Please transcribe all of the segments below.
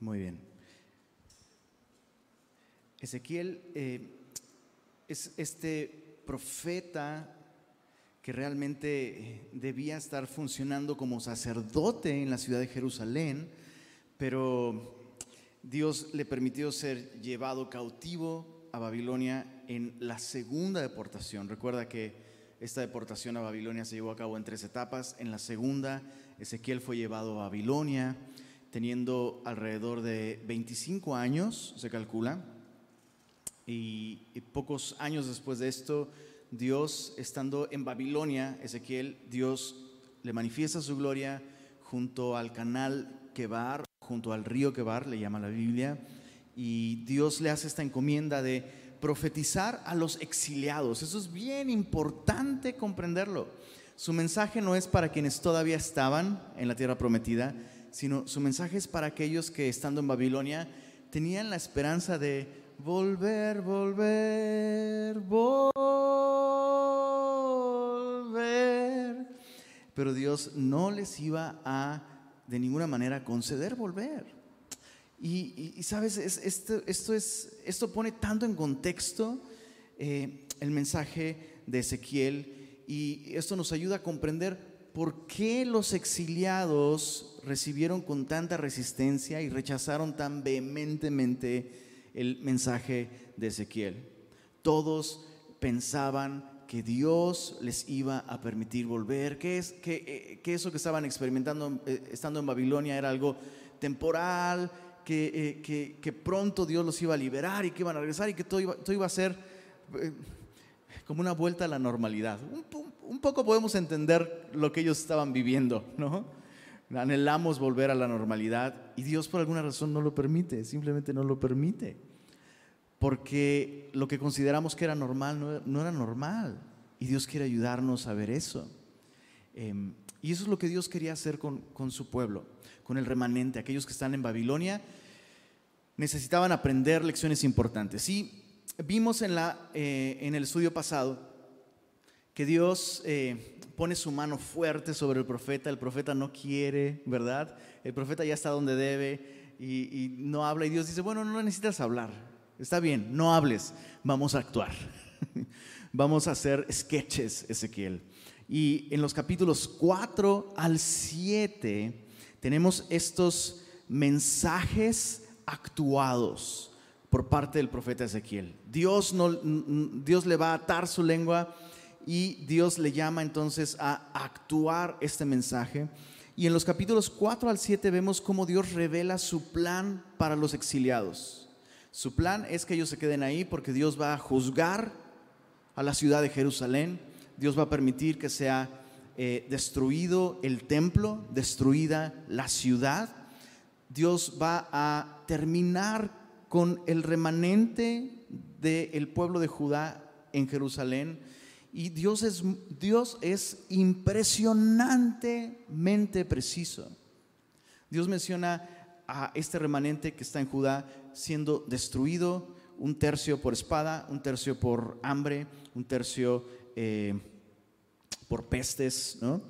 Muy bien. Ezequiel eh, es este profeta que realmente eh, debía estar funcionando como sacerdote en la ciudad de Jerusalén, pero Dios le permitió ser llevado cautivo a Babilonia en la segunda deportación. Recuerda que esta deportación a Babilonia se llevó a cabo en tres etapas. En la segunda, Ezequiel fue llevado a Babilonia teniendo alrededor de 25 años, se calcula, y, pocos años después de esto, Dios, estando en Babilonia, Ezequiel, Dios le manifiesta su gloria junto al canal Quebar, junto al río Quebar, le llama la Biblia, y Dios le hace esta encomienda de profetizar a los exiliados. Eso es bien importante comprenderlo. Su mensaje no es para quienes todavía estaban en la tierra prometida, sino su mensaje es para aquellos que estando en Babilonia tenían la esperanza de volver, volver, volver. Pero Dios no les iba a de ninguna manera conceder volver. Y, sabes, esto, esto, es, esto pone tanto en contexto eh, el mensaje de Ezequiel y esto nos ayuda a comprender por qué los exiliados recibieron con tanta resistencia y rechazaron tan vehementemente el mensaje de Ezequiel. Todos pensaban que Dios les iba a permitir volver, que, es, que, eh, eso que estaban experimentando eh, estando en Babilonia era algo temporal, que, eh, que, pronto Dios los iba a liberar y que iban a regresar y que todo iba, todo iba a ser como una vuelta a la normalidad. Un, un, poco podemos entender lo que ellos estaban viviendo, ¿no? Anhelamos volver a la normalidad y Dios por alguna razón no lo permite, simplemente no lo permite. Porque lo que consideramos que era normal no, era normal y Dios quiere ayudarnos a ver eso. Em, y eso es lo que Dios quería hacer con, su pueblo, con el remanente, aquellos que están en Babilonia. Necesitaban aprender lecciones importantes. Y vimos en, la, eh, en el estudio pasado que Dios eh, pone su mano fuerte sobre el profeta, el profeta no quiere, ¿verdad? El profeta ya está donde debe y, no habla y Dios dice, bueno, no necesitas hablar, está bien, no hables, vamos a actuar, vamos a hacer sketches, Ezequiel. Y en los capítulos 4 al 7 tenemos estos mensajes actuados por parte del profeta Ezequiel. Dios, no, Dios le va a atar su lengua y Dios le llama entonces a actuar este mensaje. Y en los capítulos 4 al 7 vemos cómo Dios revela su plan para los exiliados. Su plan es que ellos se queden ahí porque Dios va a juzgar a la ciudad de Jerusalén. Dios va a permitir que sea eh, destruido el templo, destruida la ciudad. Dios va a terminar con el remanente del pueblo de Judá en Jerusalén y Dios es, Dios es impresionantemente preciso. Dios menciona a este remanente que está en Judá siendo destruido, un tercio por espada, un tercio por hambre, un tercio eh, por pestes, ¿no?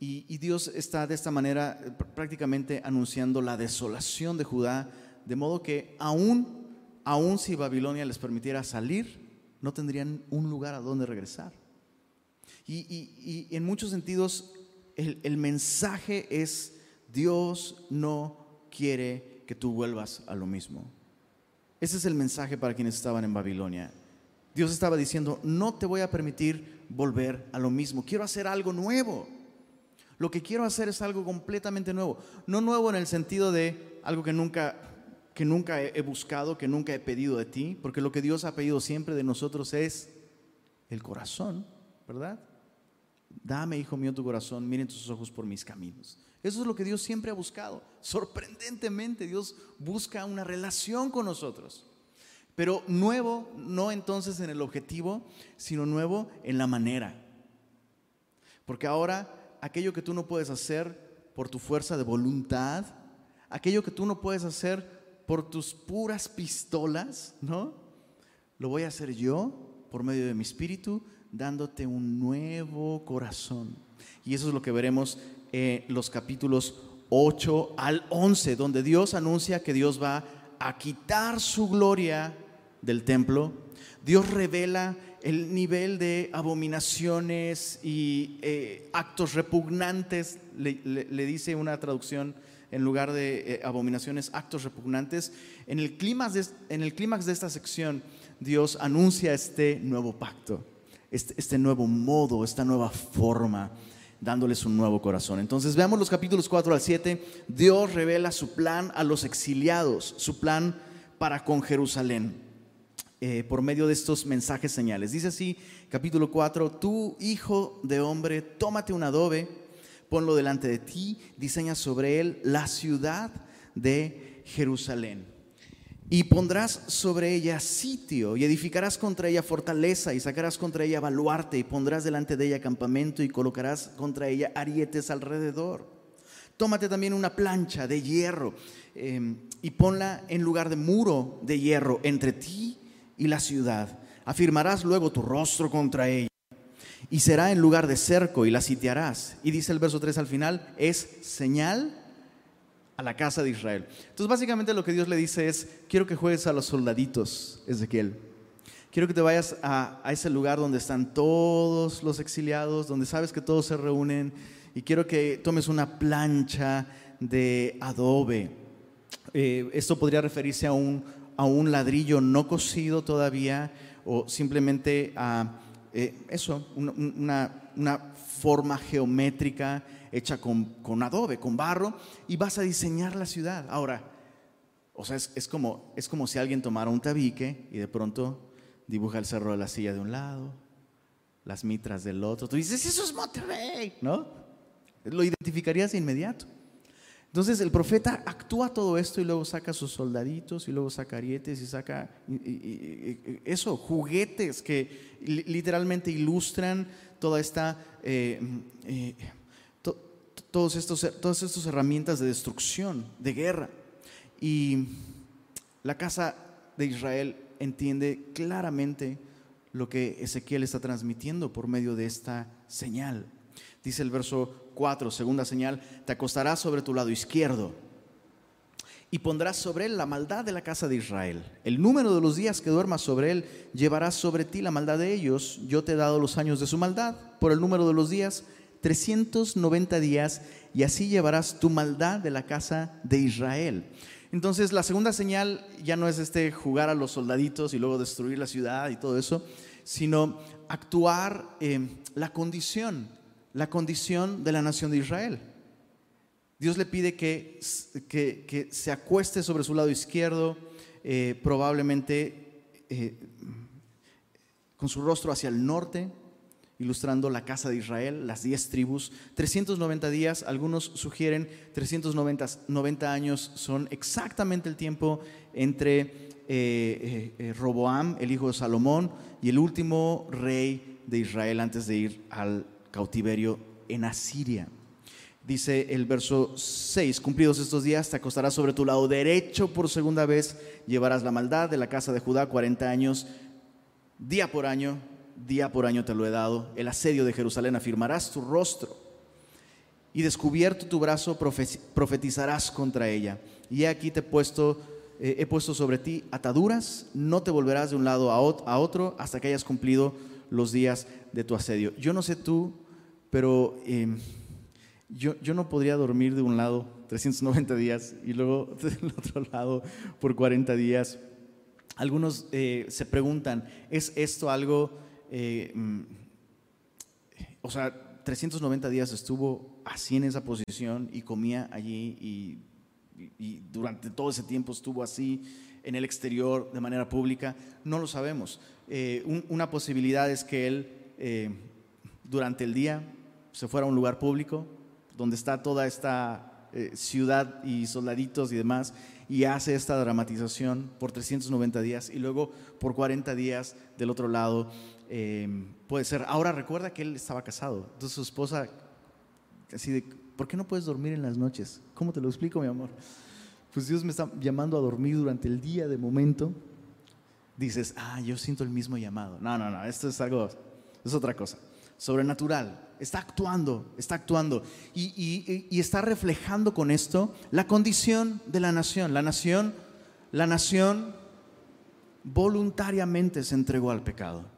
Y, y, Dios está de esta manera eh, prácticamente anunciando la desolación de Judá, de modo que aún, aún si Babilonia les permitiera salir, no tendrían un lugar a donde regresar. Y, en muchos sentidos el, mensaje es, Dios no quiere que tú vuelvas a lo mismo. Ese es el mensaje para quienes estaban en Babilonia. Dios estaba diciendo, no te voy a permitir volver a lo mismo, quiero hacer algo nuevo. Lo que quiero hacer es algo completamente nuevo. No nuevo en el sentido de algo que nunca, que nunca he buscado, que nunca he pedido de ti, porque lo que Dios ha pedido siempre de nosotros es el corazón, ¿verdad? Dame, hijo mío, tu corazón, miren tus ojos por mis caminos. Eso es lo que Dios siempre ha buscado. Sorprendentemente, Dios busca una relación con nosotros. Pero nuevo, no entonces en el objetivo, sino nuevo en la manera. Porque ahora aquello que tú no puedes hacer por tu fuerza de voluntad, aquello que tú no puedes hacer por tus puras pistolas, ¿no? Lo voy a hacer yo por medio de mi espíritu, dándote un nuevo corazón. Y eso es lo que veremos en los capítulos 8 al 11, donde Dios anuncia que Dios va a quitar su gloria del templo. Dios revela el nivel de abominaciones y eh, actos repugnantes, le, dice una traducción en lugar de eh, abominaciones, actos repugnantes. En el, clímax en el clímax de esta sección, Dios anuncia este nuevo pacto, este, este nuevo modo, esta nueva forma dándoles un nuevo corazón. Entonces veamos los capítulos 4 al 7. Dios revela su plan a los exiliados, su plan para con Jerusalén, eh, por medio de estos mensajes señales. Dice así, capítulo 4, tú, hijo de hombre, tómate un adobe, ponlo delante de ti, diseña sobre él la ciudad de Jerusalén y pondrás sobre ella sitio, y edificarás contra ella fortaleza, y sacarás contra ella baluarte, y pondrás delante de ella campamento, y colocarás contra ella arietes alrededor. Tómate también una plancha de hierro, em, y ponla en lugar de muro de hierro entre ti y la ciudad. Afirmarás luego tu rostro contra ella, y será en lugar de cerco, y la sitiarás. Y dice el verso 3 al final, es señal a la casa de Israel. Entonces básicamente lo que Dios le dice es, quiero que juegues a los soldaditos, Ezequiel. Quiero que te vayas a, ese lugar donde están todos los exiliados, donde sabes que todos se reúnen, y quiero que tomes una plancha de adobe. Eh, esto podría referirse a un, a un ladrillo no cocido todavía, o simplemente a eh, eso, una, una forma geométrica hecha con, adobe, con barro, y vas a diseñar la ciudad. Ahora, o sea, es, como, es como si alguien tomara un tabique y de pronto dibuja el cerro de la silla de un lado, las mitras del otro. Tú dices, eso es Monterrey, ¿no? Lo identificarías de inmediato. Entonces el profeta actúa todo esto y luego saca sus soldaditos y luego saca arietes y saca eso, juguetes que literalmente ilustran toda esta eh, eh, todos estos, todas estas herramientas de destrucción, de guerra. Y la casa de Israel entiende claramente lo que Ezequiel está transmitiendo por medio de esta señal. Dice el verso 4, segunda señal, te acostarás sobre tu lado izquierdo y pondrás sobre él la maldad de la casa de Israel. El número de los días que duermas sobre él llevarás sobre ti la maldad de ellos. Yo te he dado los años de su maldad por el número de los días 390 días y así llevarás tu maldad de la casa de Israel. Entonces la segunda señal ya no es este jugar a los soldaditos y luego destruir la ciudad y todo eso, sino actuar eh, la condición, la condición de la nación de Israel. Dios le pide que, que, se acueste sobre su lado izquierdo, eh, probablemente eh, con su rostro hacia el norte, ilustrando la casa de Israel, las diez tribus. 390 días, algunos sugieren 390 años son exactamente el tiempo entre eh, eh, eh, Roboam, el hijo de Salomón, y el último rey de Israel antes de ir al cautiverio en Asiria. Dice el verso 6, cumplidos estos días, te acostarás sobre tu lado derecho por segunda vez, llevarás la maldad de la casa de Judá 40 años, día por año, día por año te lo he dado, el asedio de Jerusalén, afirmarás tu rostro y descubierto tu brazo profetizarás contra ella. Y aquí te he puesto, eh, he puesto sobre ti ataduras, no te volverás de un lado a otro hasta que hayas cumplido los días de tu asedio. Yo no sé tú, pero em, yo, no podría dormir de un lado 390 días y luego del otro lado por 40 días. Algunos eh, se preguntan, ¿es esto algo eh, mm, o sea, 390 días estuvo así en esa posición y comía allí y, durante todo ese tiempo estuvo así en el exterior de manera pública, no lo sabemos. Eh, una posibilidad es que él eh, durante el día se fuera a un lugar público donde está toda esta ciudad y soldaditos y demás y hace esta dramatización por 390 días y luego por 40 días del otro lado Em, puede ser. Ahora recuerda que él estaba casado. Entonces su esposa, así de, ¿por qué no puedes dormir en las noches? ¿Cómo te lo explico, mi amor? Pues Dios me está llamando a dormir durante el día de momento. Dices, ah, yo siento el mismo llamado. No, no, no, esto es algo, es otra cosa. Sobrenatural. está actuando, está actuando. Y, y, está reflejando con esto la condición de la nación. La nación, la nación voluntariamente se entregó al pecado.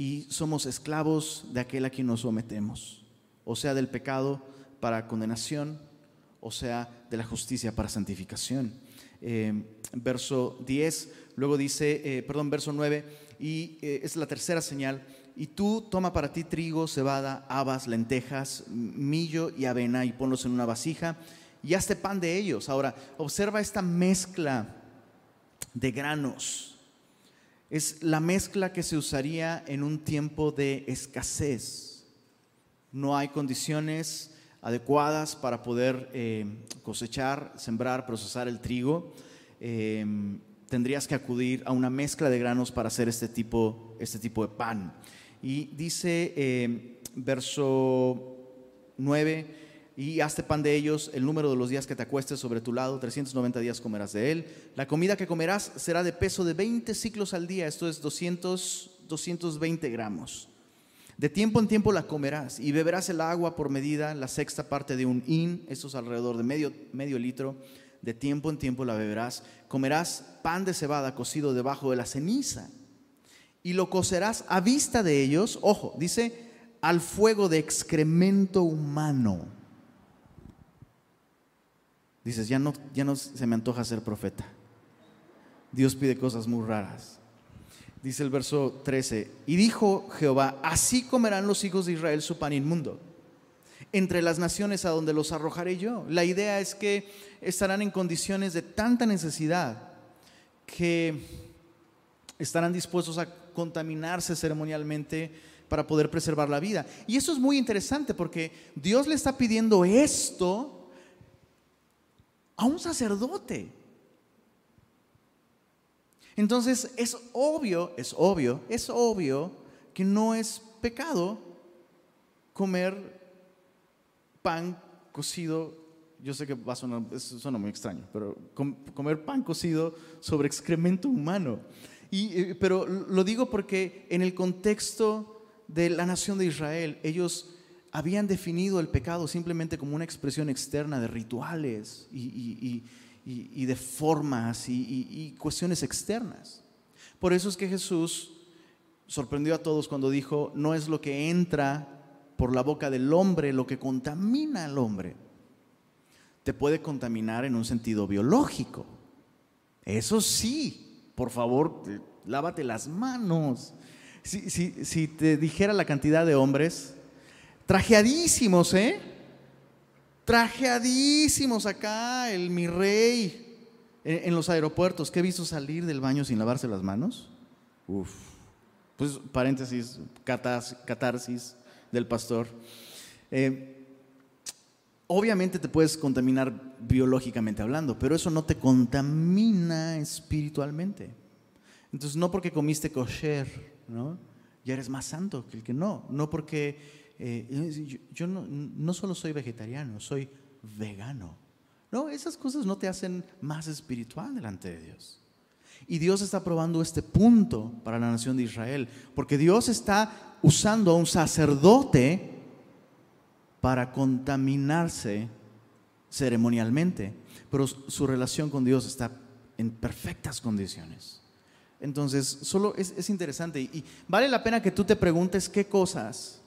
Y somos esclavos de aquel a quien nos sometemos. O sea, del pecado para condenación, o sea, de la justicia para santificación. Eh, verso 10, luego dice, eh, perdón, verso 9, y eh, es la tercera señal, y tú toma para ti trigo, cebada, habas, lentejas, millo y avena y ponlos en una vasija y hazte pan de ellos. Ahora, observa esta mezcla de granos. Es la mezcla que se usaría en un tiempo de escasez. No hay condiciones adecuadas para poder eh, cosechar, sembrar, procesar el trigo. Eh, tendrías que acudir a una mezcla de granos para hacer este tipo, este tipo de pan. Y dice eh, verso 9, y hazte pan de ellos el número de los días que te acuestes sobre tu lado, 390 días comerás de él. La comida que comerás será de peso de 20 ciclos al día, esto es 200, 220 gramos. De tiempo en tiempo la comerás y beberás el agua por medida, la sexta parte de un hin, esto es alrededor de medio, medio litro. De tiempo en tiempo la beberás. Comerás pan de cebada cocido debajo de la ceniza y lo cocerás a vista de ellos, ojo, dice, al fuego de excremento humano. Dices, ya no, ya no se me antoja ser profeta. Dios pide cosas muy raras. Dice el verso 13, y dijo Jehová, así comerán los hijos de Israel su pan inmundo, entre las naciones a donde los arrojaré yo. La idea es que estarán en condiciones de tanta necesidad que estarán dispuestos a contaminarse ceremonialmente para poder preservar la vida. Y eso es muy interesante porque Dios le está pidiendo esto a un sacerdote. Entonces es obvio, es obvio, es obvio que no es pecado comer pan cocido. Yo sé que va a sonar, suena muy extraño, pero comer pan cocido sobre excremento humano. Eh, pero lo digo porque en el contexto de la nación de Israel, ellos habían definido el pecado simplemente como una expresión externa de rituales y, de formas y, cuestiones externas. Por eso es que Jesús sorprendió a todos cuando dijo, no es lo que entra por la boca del hombre lo que contamina al hombre. Te puede contaminar en un sentido biológico. Eso sí, por favor, lávate las manos. Si, te dijera la cantidad de hombres, trajeadísimos, ¿eh? Trajeadísimos acá, el mi rey, en, los aeropuertos, que he visto salir del baño sin lavarse las manos. Uf. Pues paréntesis, catarsis del pastor. Eh, obviamente te puedes contaminar biológicamente hablando, pero eso no te contamina espiritualmente. Entonces, no porque comiste kosher, ¿no? Ya eres más santo que el que no. No porque eh, yo, no, no solo soy vegetariano, soy vegano. No, esas cosas no te hacen más espiritual delante de Dios. Y Dios está probando este punto para la nación de Israel, porque Dios está usando a un sacerdote para contaminarse ceremonialmente, pero su relación con Dios está en perfectas condiciones. Entonces, solo es, interesante y, vale la pena que tú te preguntes qué cosas,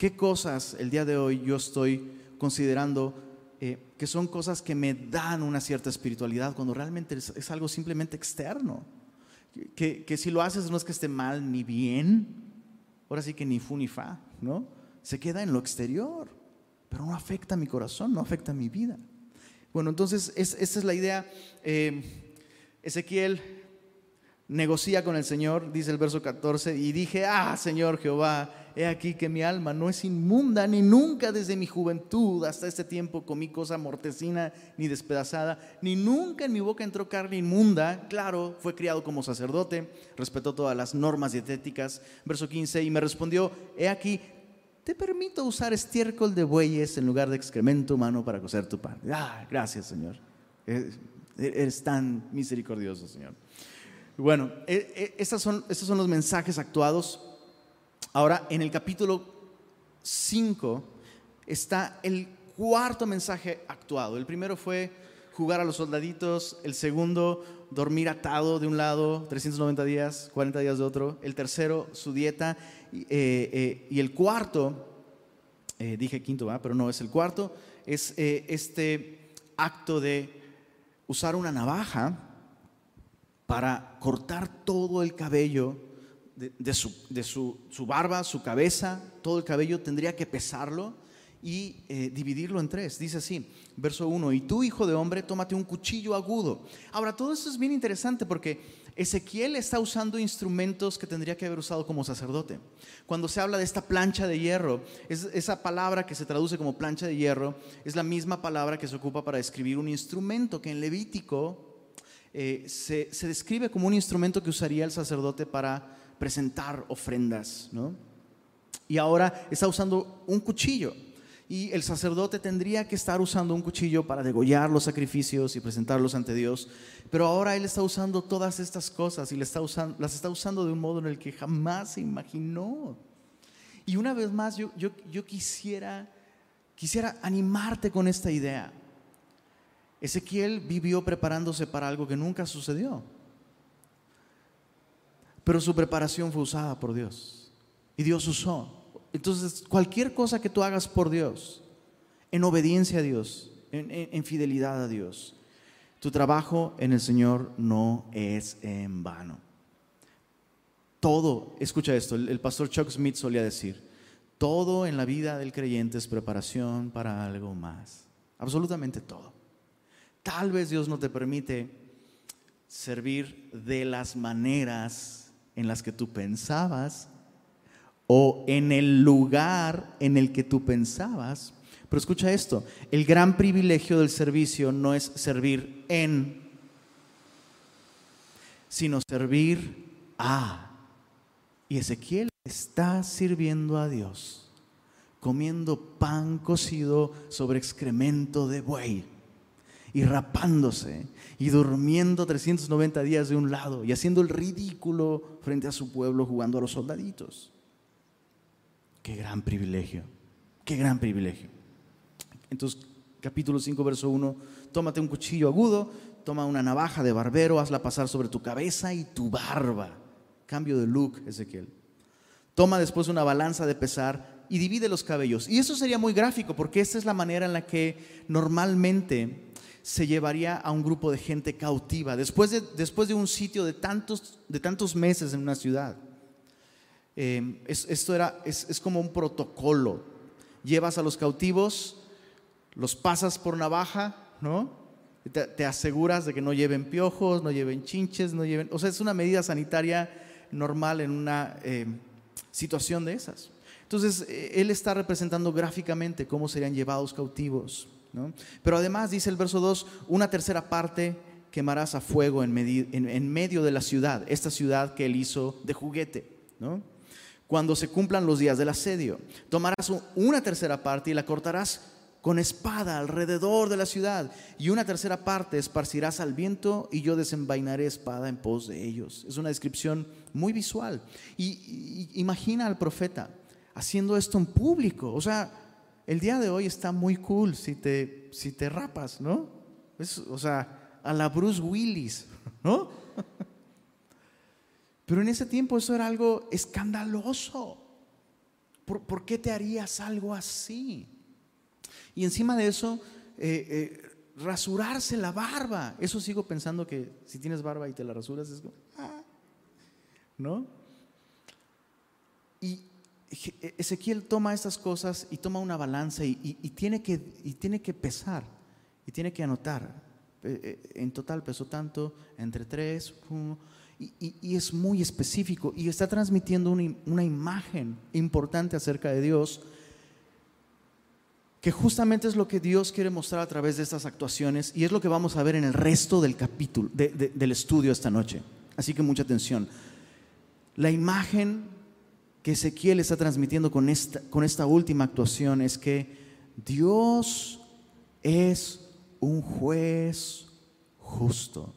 qué cosas el día de hoy yo estoy considerando eh, que son cosas que me dan una cierta espiritualidad cuando realmente es, algo simplemente externo. Que, que, si lo haces no es que esté mal ni bien, ahora sí que ni fu ni fa, ¿no? Se queda en lo exterior, pero no afecta a mi corazón, no afecta mi vida. Bueno, entonces esa es la idea. Eh, Ezequiel negocia con el Señor, dice el verso 14, y dije, ah, Señor Jehová, he aquí que mi alma no es inmunda, ni nunca desde mi juventud hasta este tiempo comí cosa mortecina ni despedazada, ni nunca en mi boca entró carne inmunda. Claro, fue criado como sacerdote, respetó todas las normas dietéticas. Verso 15, y me respondió, he aquí, te permito usar estiércol de bueyes en lugar de excremento humano para cocer tu pan. Ah, gracias, Señor. Eres tan misericordioso, Señor. Bueno, e, e, estos son, son los mensajes actuados. Ahora, en el capítulo 5 está el cuarto mensaje actuado. El primero fue jugar a los soldaditos, el segundo, dormir atado de un lado, 390 días, 40 días de otro, el tercero, su dieta, y, eh, eh, el cuarto, eh, dije quinto, pero no, es el cuarto, es este acto de usar una navaja para cortar todo el cabello de, su, barba, su cabeza, todo el cabello, tendría que pesarlo y eh, dividirlo en tres. Dice así, verso 1, y tú, hijo de hombre, tómate un cuchillo agudo. Ahora, todo esto es bien interesante porque Ezequiel está usando instrumentos que tendría que haber usado como sacerdote. Cuando se habla de esta plancha de hierro, es, esa palabra que se traduce como plancha de hierro es la misma palabra que se ocupa para describir un instrumento que en Levítico eh, se, describe como un instrumento que usaría el sacerdote para presentar ofrendas. ¿no? Y ahora está usando un cuchillo y el sacerdote tendría que estar usando un cuchillo para degollar los sacrificios y presentarlos ante Dios. Pero ahora él está usando todas estas cosas y las está usando, las está usando de un modo en el que jamás se imaginó. Y una vez más, yo, yo, yo quisiera, quisiera animarte con esta idea. Ezequiel vivió preparándose para algo que nunca sucedió. Pero su preparación fue usada por Dios. Y Dios usó entonces, cualquier cosa que tú hagas por Dios, en obediencia a Dios, en, fidelidad a Dios, tu trabajo en el Señor no es en vano. Todo, escucha esto, el, pastor Chuck Smith solía decir, todo en la vida del creyente es preparación para algo más. Absolutamente todo. Tal vez Dios no te permite servir de las maneras en las que tú pensabas o en el lugar en el que tú pensabas. Pero escucha esto, el gran privilegio del servicio no es servir en, sino servir a. Y Ezequiel está sirviendo a Dios, comiendo pan cocido sobre excremento de buey y rapándose y durmiendo 390 días de un lado y haciendo el ridículo frente a su pueblo jugando a los soldaditos. Qué gran privilegio, qué gran privilegio. Entonces, capítulo 5, verso 1, tómate un cuchillo agudo, toma una navaja de barbero, hazla pasar sobre tu cabeza y tu barba. Cambio de look, Ezequiel. Toma después una balanza de pesar y divide los cabellos. Y eso sería muy gráfico porque esta es la manera en la que normalmente se llevaría a un grupo de gente cautiva después de, después de un sitio de tantos, de tantos meses en una ciudad. Em, esto era, es, como un protocolo. Llevas a los cautivos, los pasas por navaja, ¿no? Te, aseguras de que no lleven piojos, no lleven chinches, no lleven... O sea, es una medida sanitaria normal en una em, situación de esas. Entonces, eh, él está representando gráficamente cómo serían llevados cautivos. Pero además, dice el verso 2, una tercera parte quemarás a fuego en, medio de la ciudad, esta ciudad que él hizo de juguete. cuando se cumplan los días del asedio. Tomarás una tercera parte y la cortarás con espada alrededor de la ciudad, y una tercera parte esparcirás al viento, y yo desenvainaré espada en pos de ellos. Es una descripción muy visual. Y, imagina al profeta haciendo esto en público. O sea, el día de hoy está muy cool si te, si te rapas, ¿no? o sea, a la Bruce Willis, ¿no? Pero en ese tiempo eso era algo escandaloso. ¿Por, qué te harías algo así? Y encima de eso, eh, eh, rasurarse la barba. Eso sigo pensando que si tienes barba y te la rasuras es como, ah", ¿no? Y Ezequiel toma estas cosas y toma una balanza y, tiene, que, y tiene que pesar y tiene que anotar. Eh, en total pesó tanto, entre tres, y, es muy específico y está transmitiendo una, imagen importante acerca de Dios, que justamente es lo que Dios quiere mostrar a través de estas actuaciones y es lo que vamos a ver en el resto del capítulo, del estudio esta noche. Así que mucha atención. La imagen que Ezequiel está transmitiendo con esta, con esta última actuación es que Dios es un juez justo.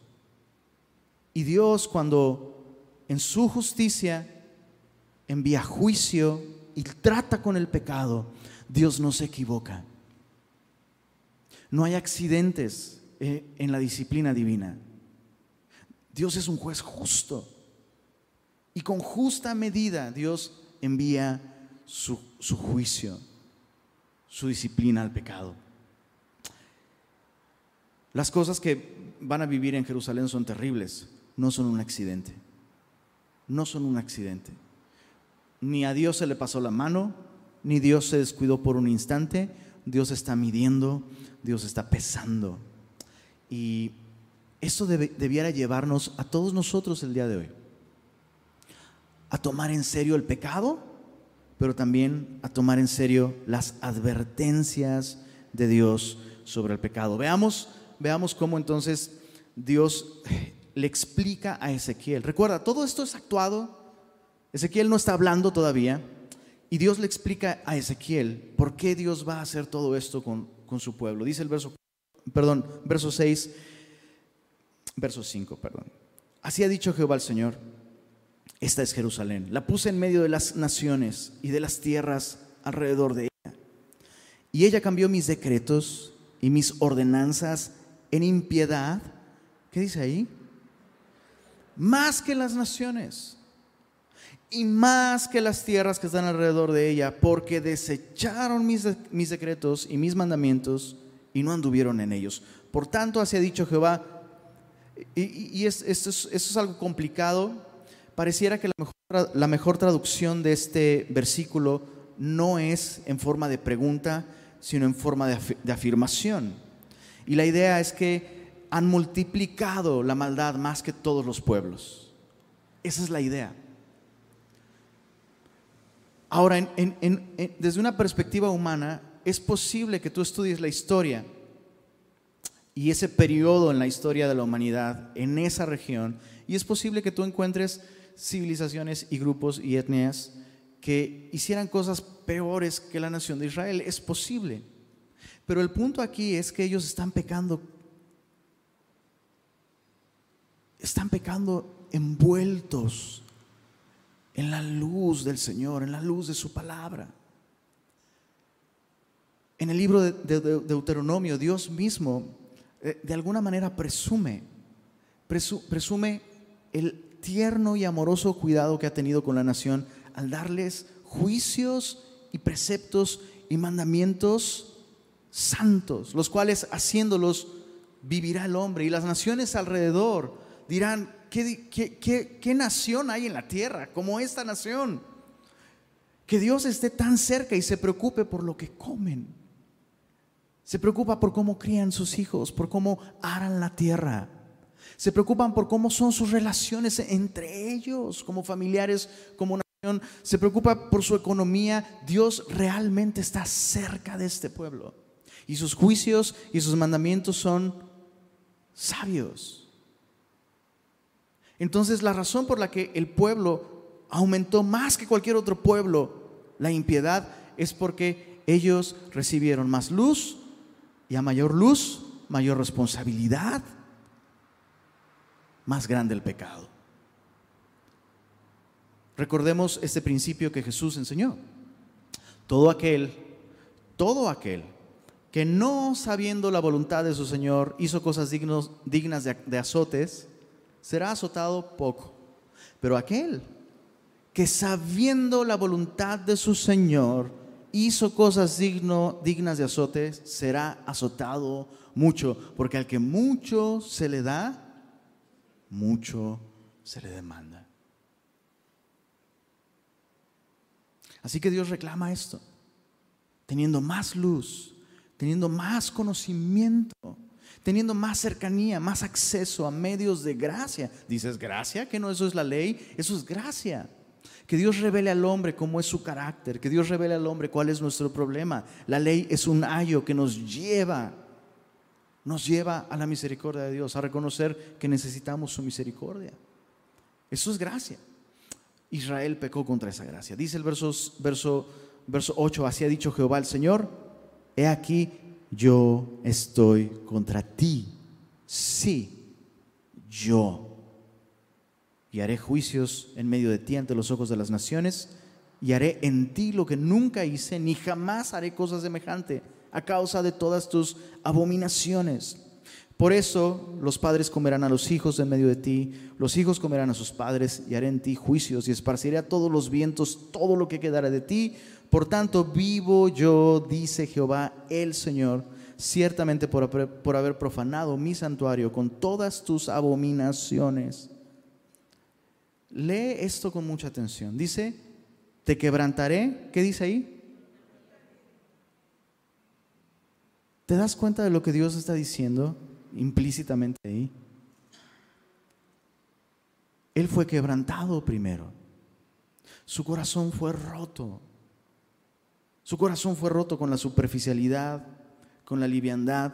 Y Dios cuando en su justicia envía juicio y trata con el pecado, Dios no se equivoca. No hay accidentes eh, en la disciplina divina. Dios es un juez justo. Y con justa medida Dios envía su, juicio, su disciplina al pecado. Las cosas que van a vivir en Jerusalén son terribles, no son un accidente. No son un accidente. Ni a Dios se le pasó la mano, ni Dios se descuidó por un instante. Dios está midiendo, Dios está pesando. Y eso debiera llevarnos a todos nosotros el día de hoy. A tomar en serio el pecado, pero también a tomar en serio las advertencias de Dios sobre el pecado. Veamos, veamos cómo entonces Dios le explica a Ezequiel. Recuerda, todo esto es actuado. Ezequiel no está hablando todavía. Y Dios le explica a Ezequiel por qué Dios va a hacer todo esto con, con su pueblo. Dice el verso, perdón, verso 6, verso 5, perdón. Así ha dicho Jehová el Señor. Esta es Jerusalén. La puse en medio de las naciones y de las tierras alrededor de ella. Y ella cambió mis decretos y mis ordenanzas en impiedad. ¿Qué dice ahí? más que las naciones y más que las tierras que están alrededor de ella, porque desecharon mis, mis decretos y mis mandamientos y no anduvieron en ellos. Por tanto, así ha dicho Jehová, y, esto, es, algo complicado, pareciera que la mejor, la mejor traducción de este versículo no es en forma de pregunta, sino en forma de afirmación. Y la idea es que han multiplicado la maldad más que todos los pueblos. Esa es la idea. Ahora, desde una perspectiva humana, es posible que tú estudies la historia y ese periodo en la historia de la humanidad en esa región, y es posible que tú encuentres civilizaciones y grupos y etnias que hicieran cosas peores que la nación de Israel. Es posible. Pero el punto aquí es que ellos están pecando están pecando envueltos en la luz del Señor, en la luz de su palabra. En el libro de, Deuteronomio, Dios mismo eh, de alguna manera presume, presume el tierno y amoroso cuidado que ha tenido con la nación al darles juicios y preceptos y mandamientos santos, los cuales haciéndolos vivirá el hombre y las naciones alrededor dirán, ¿qué, nación hay en la tierra como esta nación? Que Dios esté tan cerca y se preocupe por lo que comen. Se preocupa por cómo crían sus hijos, por cómo aran la tierra. Se preocupan por cómo son sus relaciones entre ellos, como familiares, como nación. Se preocupa por su economía. Dios realmente está cerca de este pueblo. Y sus juicios y sus mandamientos son sabios. Entonces la razón por la que el pueblo aumentó más que cualquier otro pueblo la impiedad es porque ellos recibieron más luz y a mayor luz, mayor responsabilidad, más grande el pecado. Recordemos este principio que Jesús enseñó. Todo aquel, todo aquel que no sabiendo la voluntad de su Señor hizo cosas dignas de, de azotes, será azotado poco. Pero aquel que sabiendo la voluntad de su Señor hizo cosas dignas de azotes, será azotado mucho, porque al que mucho se le da, mucho se le demanda. Así que Dios reclama esto, teniendo más luz, teniendo más conocimiento teniendo más cercanía, más acceso a medios de gracia. Dices, gracia, que no eso es la ley, eso es gracia. Que Dios revele al hombre cómo es su carácter, que Dios revele al hombre cuál es nuestro problema. La ley es un ayo que nos lleva, nos lleva a la misericordia de Dios, a reconocer que necesitamos su misericordia. Eso es gracia. Israel pecó contra esa gracia. Dice el verso, verso, verso 8, así ha dicho Jehová el Señor, he aquí yo estoy contra ti. Sí, yo. Y haré juicios en medio de ti ante los ojos de las naciones y haré en ti lo que nunca hice, ni jamás haré cosa semejante a causa de todas tus abominaciones. Por eso los padres comerán a los hijos en medio de ti, los hijos comerán a sus padres, y haré en ti juicios, y esparciré a todos los vientos todo lo que quedará de ti. Por tanto, vivo yo, dice Jehová el Señor, ciertamente por, por haber profanado mi santuario con todas tus abominaciones. Lee esto con mucha atención. Dice, te quebrantaré. ¿Qué dice ahí? ¿Te das cuenta de lo que Dios está diciendo implícitamente ahí? Él fue quebrantado primero. Su corazón fue roto. Su corazón fue roto con la superficialidad, con la liviandad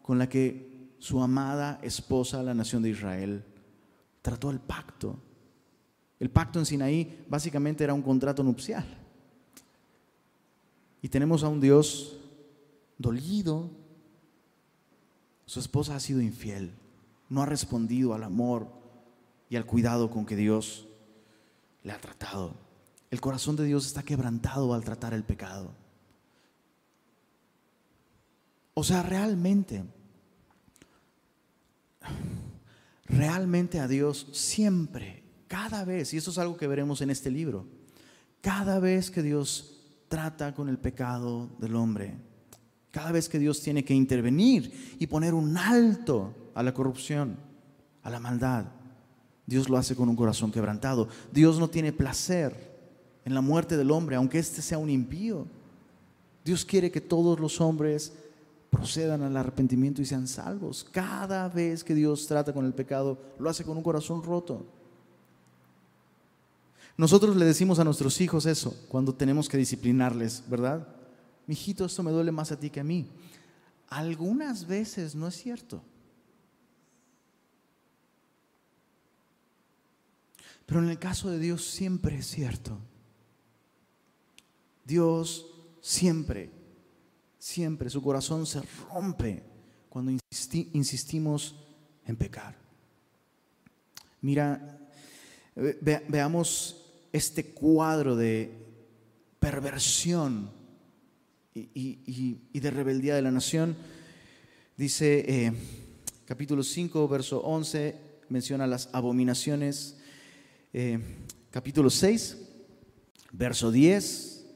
con la que su amada esposa, la nación de Israel, trató el pacto. El pacto en Sinaí básicamente era un contrato nupcial. Y tenemos a un Dios dolido. Su esposa ha sido infiel, no ha respondido al amor y al cuidado con que Dios le ha tratado. El corazón de Dios está quebrantado al tratar el pecado. O sea, realmente, realmente a Dios siempre, cada vez, y esto es algo que veremos en este libro, cada vez que Dios trata con el pecado del hombre, cada vez que Dios tiene que intervenir y poner un alto a la corrupción, a la maldad, Dios lo hace con un corazón quebrantado. Dios no tiene placer en la muerte del hombre, aunque éste sea un impío. Dios quiere que todos los hombres procedan al arrepentimiento y sean salvos. Cada vez que Dios trata con el pecado, lo hace con un corazón roto. Nosotros le decimos a nuestros hijos eso cuando tenemos que disciplinarles, ¿verdad? Mijito, esto me duele más a ti que a mí. Algunas veces no es cierto. Pero en el caso de Dios siempre es cierto. Dios siempre, siempre, su corazón se rompe cuando insistimos en pecar. Mira, veamos este cuadro de perversión y, de rebeldía de la nación. Dice eh, capítulo 5, verso 11, menciona las abominaciones. Eh, capítulo 6, verso 10,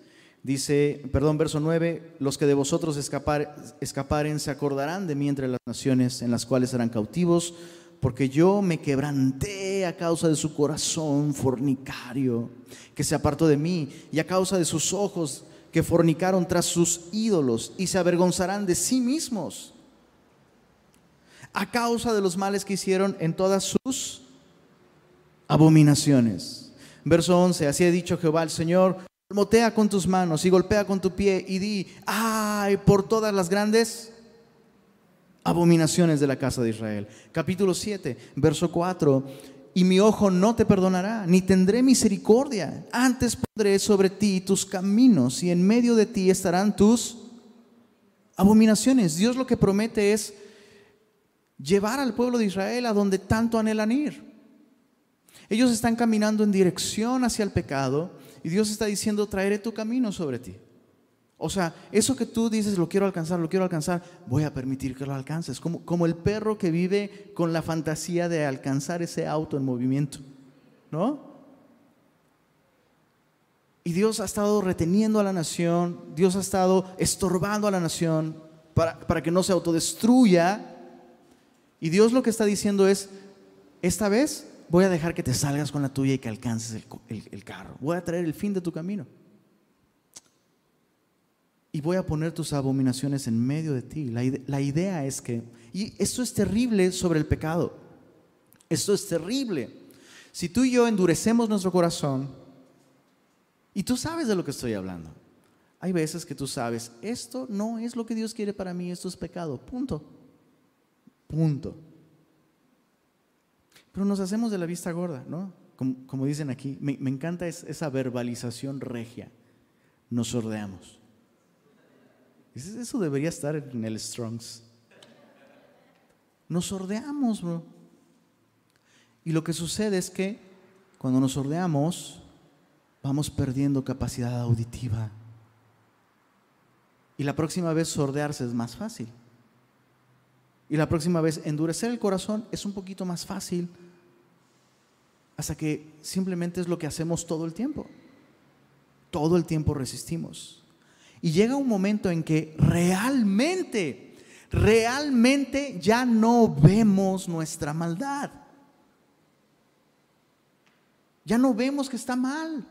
dice, perdón, verso 9, los que de vosotros escapar, escaparen se acordarán de mí entre las naciones en las cuales serán cautivos, porque yo me quebranté a causa de su corazón fornicario, que se apartó de mí, y a causa de sus ojos que fornicaron tras sus ídolos y se avergonzarán de sí mismos a causa de los males que hicieron en todas sus abominaciones. Verso 11, así ha dicho Jehová el Señor, motea con tus manos y golpea con tu pie y di, ay, por todas las grandes abominaciones de la casa de Israel. Capítulo 7, verso 4 y mi ojo no te perdonará, ni tendré misericordia. Antes pondré sobre ti tus caminos y en medio de ti estarán tus abominaciones. Dios lo que promete es llevar al pueblo de Israel a donde tanto anhelan ir. Ellos están caminando en dirección hacia el pecado y Dios está diciendo, traeré tu camino sobre ti. O sea, eso que tú dices, lo quiero alcanzar, lo quiero alcanzar, voy a permitir que lo alcances. Como, como el perro que vive con la fantasía de alcanzar ese auto en movimiento. ¿No? Y Dios ha estado reteniendo a la nación, Dios ha estado estorbando a la nación para, para que no se autodestruya. Y Dios lo que está diciendo es, esta vez voy a dejar que te salgas con la tuya y que alcances el carro. Voy a traer el fin de tu camino y voy a poner tus abominaciones en medio de ti. La, idea es que, y esto es terrible sobre el pecado, esto es terrible. Si tú y yo endurecemos nuestro corazón, y tú sabes de lo que estoy hablando, hay veces que tú sabes, esto no es lo que Dios quiere para mí, esto es pecado, punto, punto. Pero nos hacemos de la vista gorda, ¿no? Como, dicen aquí, me, me encanta esa verbalización regia, nos sordeamos. Eso debería estar en el Strongs. Nos sordeamos, bro. Y lo que sucede es que cuando nos sordeamos, vamos perdiendo capacidad auditiva. Y la próxima vez sordearse es más fácil. Y la próxima vez endurecer el corazón es un poquito más fácil. Hasta que simplemente es lo que hacemos todo el tiempo. Todo el tiempo resistimos. Y llega un momento en que realmente, realmente ya no vemos nuestra maldad. Ya no vemos que está mal.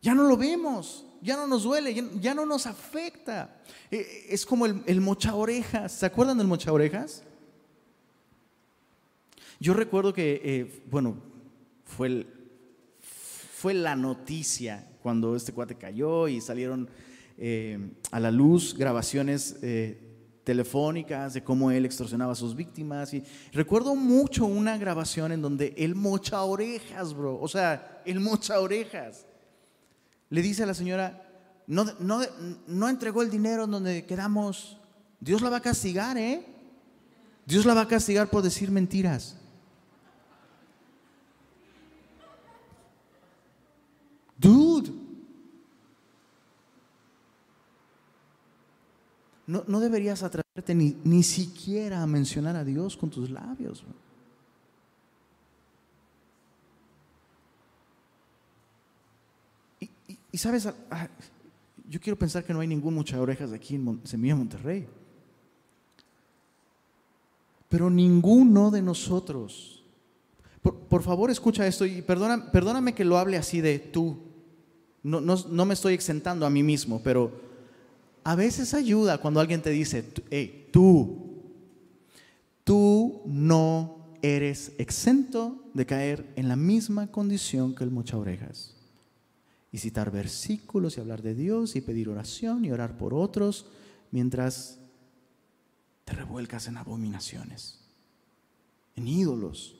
Ya no lo vemos ya no nos duele, ya, no nos afecta. Eh, es como el, mocha orejas. ¿Se acuerdan del mocha orejas? Yo recuerdo que, eh, bueno, fue, fue la noticia cuando este cuate cayó y salieron eh, a la luz grabaciones telefónicas de cómo él extorsionaba a sus víctimas. Y recuerdo mucho una grabación en donde él mocha orejas, bro. O sea, él mocha orejas le dice a la señora, no, no, no entregó el dinero en donde quedamos, Dios la va a castigar, ¿eh? Dios la va a castigar por decir mentiras. Dude. No, no deberías atreverte ni, ni siquiera a mencionar a Dios con tus labios. Y sabes, ah, ah, yo quiero pensar que no hay ningún mucha orejas aquí en Semilla Monterrey. Pero ninguno de nosotros, por, favor escucha esto y perdona, perdóname que lo hable así de tú. No, no, me estoy exentando a mí mismo, pero a veces ayuda cuando alguien te dice, hey, tú, tú no eres exento de caer en la misma condición que el mucha orejas y citar versículos y hablar de Dios y pedir oración y orar por otros mientras te revuelcas en abominaciones, en ídolos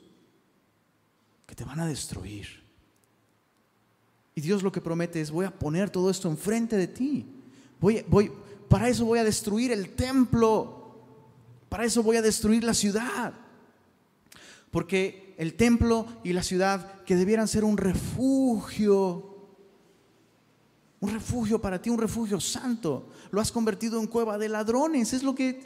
que te van a destruir. Y Dios lo que promete es, voy a poner todo esto enfrente de ti. Voy, voy, para eso voy a destruir el templo. Para eso voy a destruir la ciudad. Porque el templo y la ciudad que debieran ser un refugio un refugio para ti, un refugio santo. Lo has convertido en cueva de ladrones. Es lo que,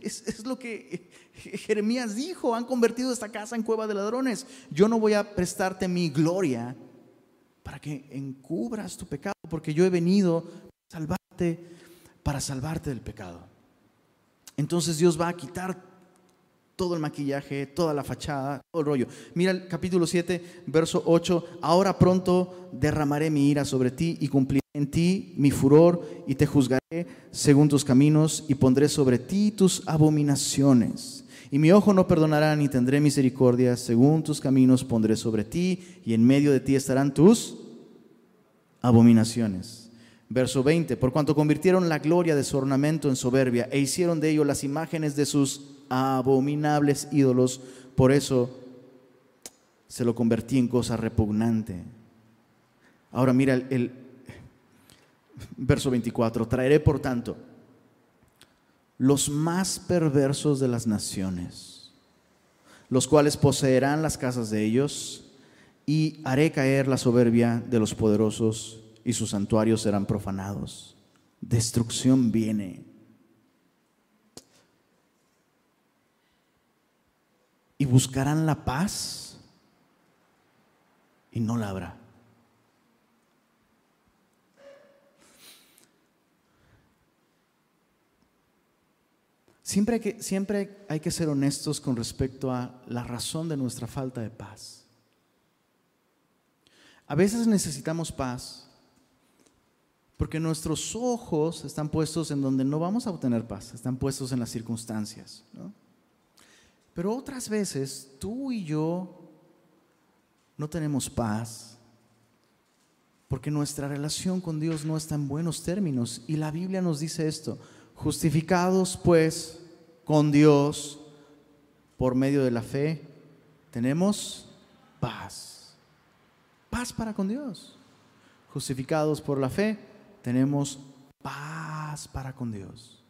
es, lo que Jeremías dijo. Han convertido esta casa en cueva de ladrones. Yo no voy a prestarte mi gloria para que encubras tu pecado, porque yo he venido a salvarte para salvarte del pecado. Entonces Dios va a quitar todo el maquillaje, toda la fachada, todo el rollo. Mira el capítulo 7, verso 8, ahora pronto derramaré mi ira sobre ti y cumpliré en ti mi furor y te juzgaré según tus caminos y pondré sobre ti tus abominaciones. Y mi ojo no perdonará ni tendré misericordia, según tus caminos pondré sobre ti y en medio de ti estarán tus abominaciones. Verso 20, por cuanto convirtieron la gloria de su ornamento en soberbia e hicieron de ello las imágenes de sus abominables ídolos, por eso se lo convertí en cosa repugnante. Ahora mira el, verso 24, traeré por tanto los más perversos de las naciones, los cuales poseerán las casas de ellos, y haré caer la soberbia de los poderosos, y sus santuarios serán profanados. Destrucción viene. y buscarán la paz y no la habrá. Siempre hay, que, siempre hay que ser honestos con respecto a la razón de nuestra falta de paz. A veces necesitamos paz porque nuestros ojos están puestos en donde no vamos a obtener paz, están puestos en las circunstancias. Pero otras veces tú y yo no tenemos paz porque nuestra relación con Dios no está en buenos términos. Y la Biblia nos dice esto, justificados pues con Dios por medio de la fe, tenemos paz. Paz para con Dios. Justificados por la fe, tenemos paz para con Dios.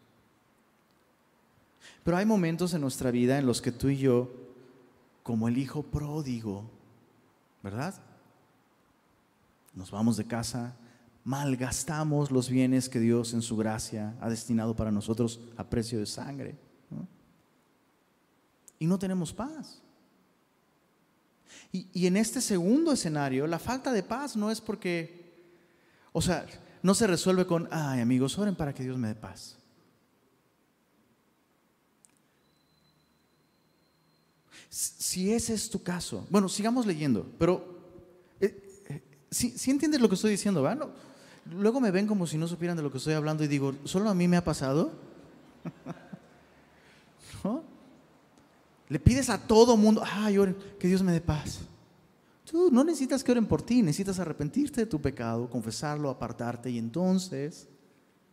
Pero hay momentos en nuestra vida en los que tú y yo, como el hijo pródigo, ¿verdad? nos vamos de casa, malgastamos los bienes que Dios en su gracia ha destinado para nosotros a precio de sangre. Y no tenemos paz. Y, y, en este segundo escenario, la falta de paz no es porque, o sea, no se resuelve con, ay amigos, oren para que Dios me dé paz. Si ese es tu caso, bueno, sigamos leyendo, pero eh, eh, si ¿sí, entiendes lo que estoy diciendo, ¿verdad? Luego me ven como si no supieran de lo que estoy hablando y digo, ¿solo a mí me ha pasado? ¿No? Le pides a todo mundo, ay, oren, que Dios me dé paz. Tú no necesitas que oren por ti, necesitas arrepentirte de tu pecado, confesarlo, apartarte y entonces,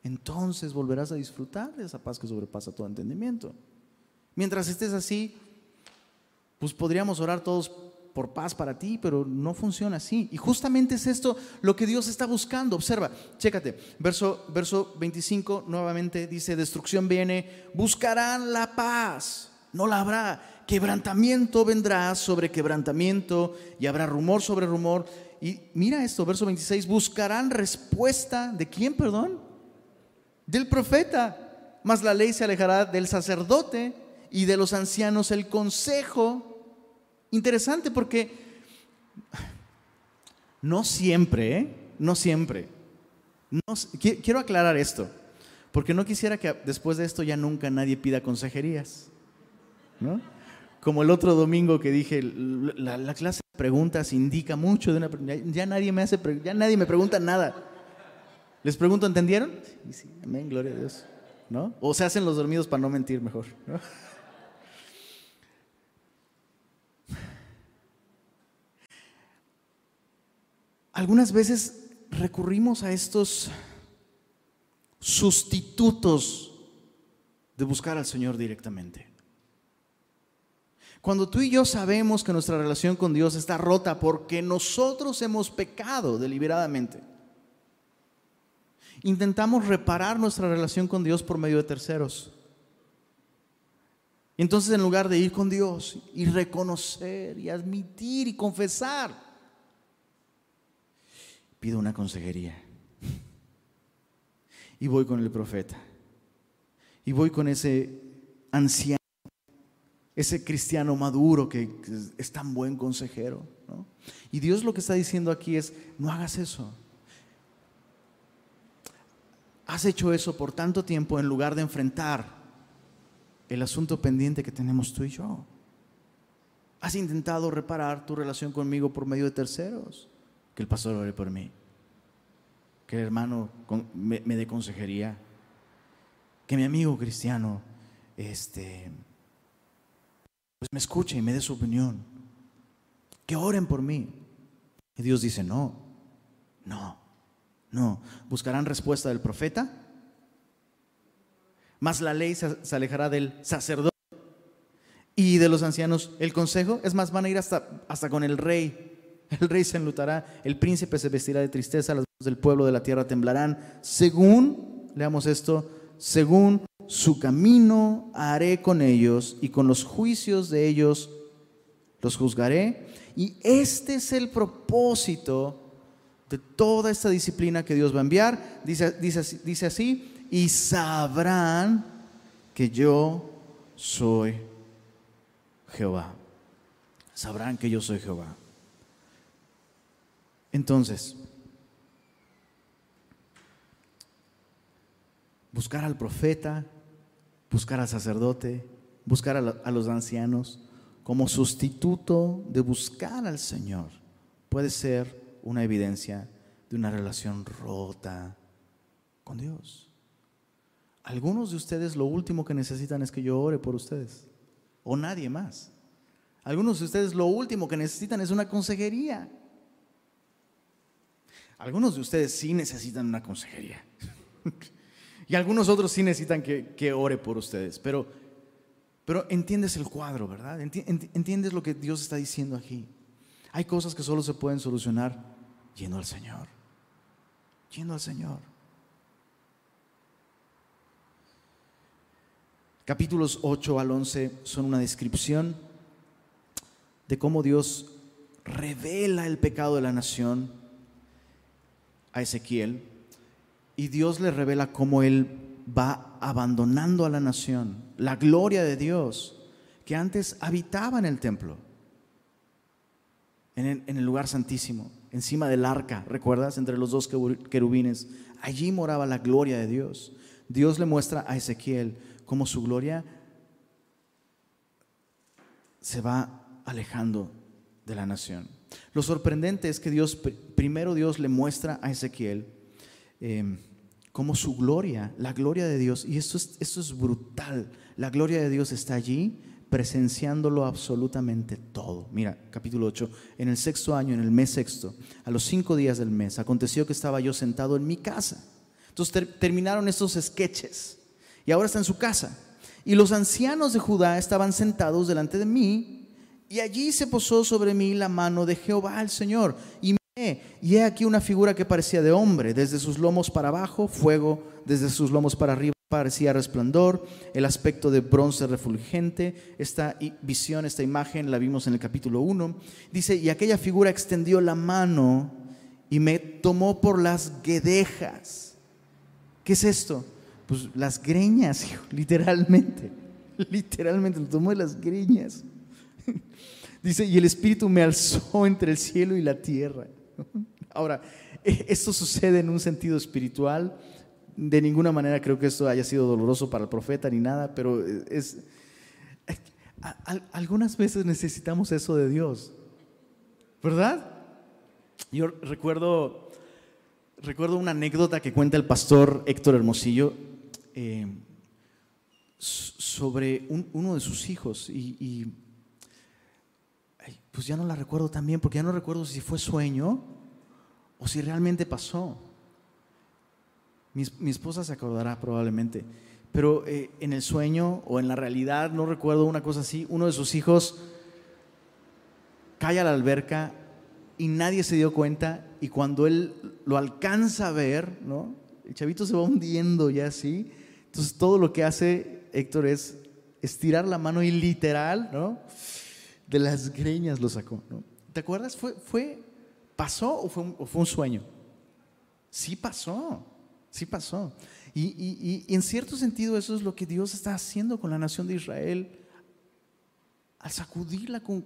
entonces volverás a disfrutar de esa paz que sobrepasa todo entendimiento. Mientras estés así, pues podríamos orar todos por paz para ti, pero no funciona así. Y justamente es esto lo que Dios está buscando. Observa, chécate, verso, verso 25 nuevamente dice, destrucción viene, buscarán la paz, no la habrá quebrantamiento vendrá sobre quebrantamiento y habrá rumor sobre rumor. Y mira esto, verso 26, buscarán respuesta de quién, perdón? Del profeta. Mas la ley se alejará del sacerdote y de los ancianos el consejo. Interesante porque no siempre, ¿eh? no siempre. quiero aclarar esto, porque no quisiera que después de esto ya nunca nadie pida consejerías. ¿no? como el otro domingo que dije, la, clase de preguntas indica mucho de una ya nadie me hace ya nadie me pregunta nada. Les pregunto, ¿entendieron? Sí, sí, amén, gloria a Dios. ¿No? O se hacen los dormidos para no mentir mejor. Algunas veces recurrimos a estos sustitutos de buscar al Señor directamente. Cuando tú y yo sabemos que nuestra relación con Dios está rota porque nosotros hemos pecado deliberadamente, intentamos reparar nuestra relación con Dios por medio de terceros. Entonces en lugar de ir con Dios y reconocer y admitir y confesar, pido una consejería. Y voy con el profeta. Y voy con ese anciano ese cristiano maduro que, es tan buen consejero. Y Dios lo que está diciendo aquí es, no hagas eso. Has hecho eso por tanto tiempo en lugar de enfrentar el asunto pendiente que tenemos tú y yo. Has intentado reparar tu relación conmigo por medio de terceros. Que el pastor ore por mí. Que el hermano me, dé consejería. Que mi amigo cristiano este, pues me escuche y me dé su opinión. Que oren por mí. Y Dios dice, no, no, no. Buscarán respuesta del profeta, más la ley se, alejará del sacerdote y de los ancianos el consejo. Es más, van a ir hasta, hasta con el rey. El rey se enlutará, el príncipe se vestirá de tristeza, las del pueblo de la tierra temblarán. Según, leamos esto, según su camino haré con ellos y con los juicios de ellos los juzgaré. Y este es el propósito de toda esta disciplina que Dios va a enviar. Dice, dice, dice así, y sabrán que yo soy Jehová. Sabrán que yo soy Jehová. Entonces, buscar al profeta, buscar al sacerdote, buscar a, los ancianos como sustituto de buscar al Señor puede ser una evidencia de una relación rota con Dios. Algunos de ustedes lo último que necesitan es que yo ore por ustedes o nadie más. Algunos de ustedes lo último que necesitan es una consejería. Algunos de ustedes sí necesitan una consejería. Y algunos otros sí necesitan que, ore por ustedes. Pero, pero entiendes el cuadro, ¿verdad? Entiendes lo que Dios está diciendo aquí. Hay cosas que solo se pueden solucionar yendo al Señor. Yendo al Señor. Capítulos 8 al 11 son una descripción de cómo Dios revela el pecado de la nación a Ezequiel y Dios le revela cómo él va abandonando a la nación, la gloria de Dios que antes habitaba en el templo, en el, lugar santísimo, encima del arca, ¿recuerdas? Entre los dos querubines. Allí moraba la gloria de Dios. Dios le muestra a Ezequiel cómo su gloria se va alejando de la nación. Lo sorprendente es que Dios, primero Dios le muestra a Ezequiel em, cómo su gloria, la gloria de Dios, y esto es, esto es brutal, la gloria de Dios está allí presenciándolo absolutamente todo. Mira, capítulo 8, en el sexto año, en el mes sexto, a los cinco días del mes, aconteció que estaba yo sentado en mi casa. Entonces terminaron estos sketches y ahora está en su casa. Y los ancianos de Judá estaban sentados delante de mí y allí se posó sobre mí la mano de Jehová el Señor. Y y he aquí una figura que parecía de hombre, desde sus lomos para abajo, fuego, desde sus lomos para arriba parecía resplandor, el aspecto de bronce refulgente. Esta visión, esta imagen la vimos en el capítulo 1. Dice, y aquella figura extendió la mano y me tomó por las guedejas. ¿Qué es esto? Pues las greñas, literalmente. Literalmente, lo tomó de las greñas. Dice, y el Espíritu me alzó entre el cielo y la tierra. Ahora, e, esto sucede en un sentido espiritual. De ninguna manera creo que esto haya sido doloroso para el profeta ni nada, pero es, algunas veces necesitamos eso de Dios, ¿verdad? Yo recuerdo, recuerdo una anécdota que cuenta el pastor Héctor Hermosillo eh, sobre uno de sus hijos y pues ya no la recuerdo tan bien, porque ya no recuerdo si fue sueño o si realmente pasó. Mi, esposa se acordará probablemente, pero eh, en el sueño o en la realidad, no recuerdo una cosa así, uno de sus hijos cae a la alberca y nadie se dio cuenta y cuando él lo alcanza a ver, ¿no? El chavito se va hundiendo ya así. Entonces todo lo que hace Héctor es estirar la mano y literal, ¿no? De las greñas lo sacó. ¿Te acuerdas? ¿Fue, fue, ¿Pasó o fue, un, fue un sueño? Sí pasó, sí pasó. Y, en cierto sentido eso es lo que Dios está haciendo con la nación de Israel al sacudirla con,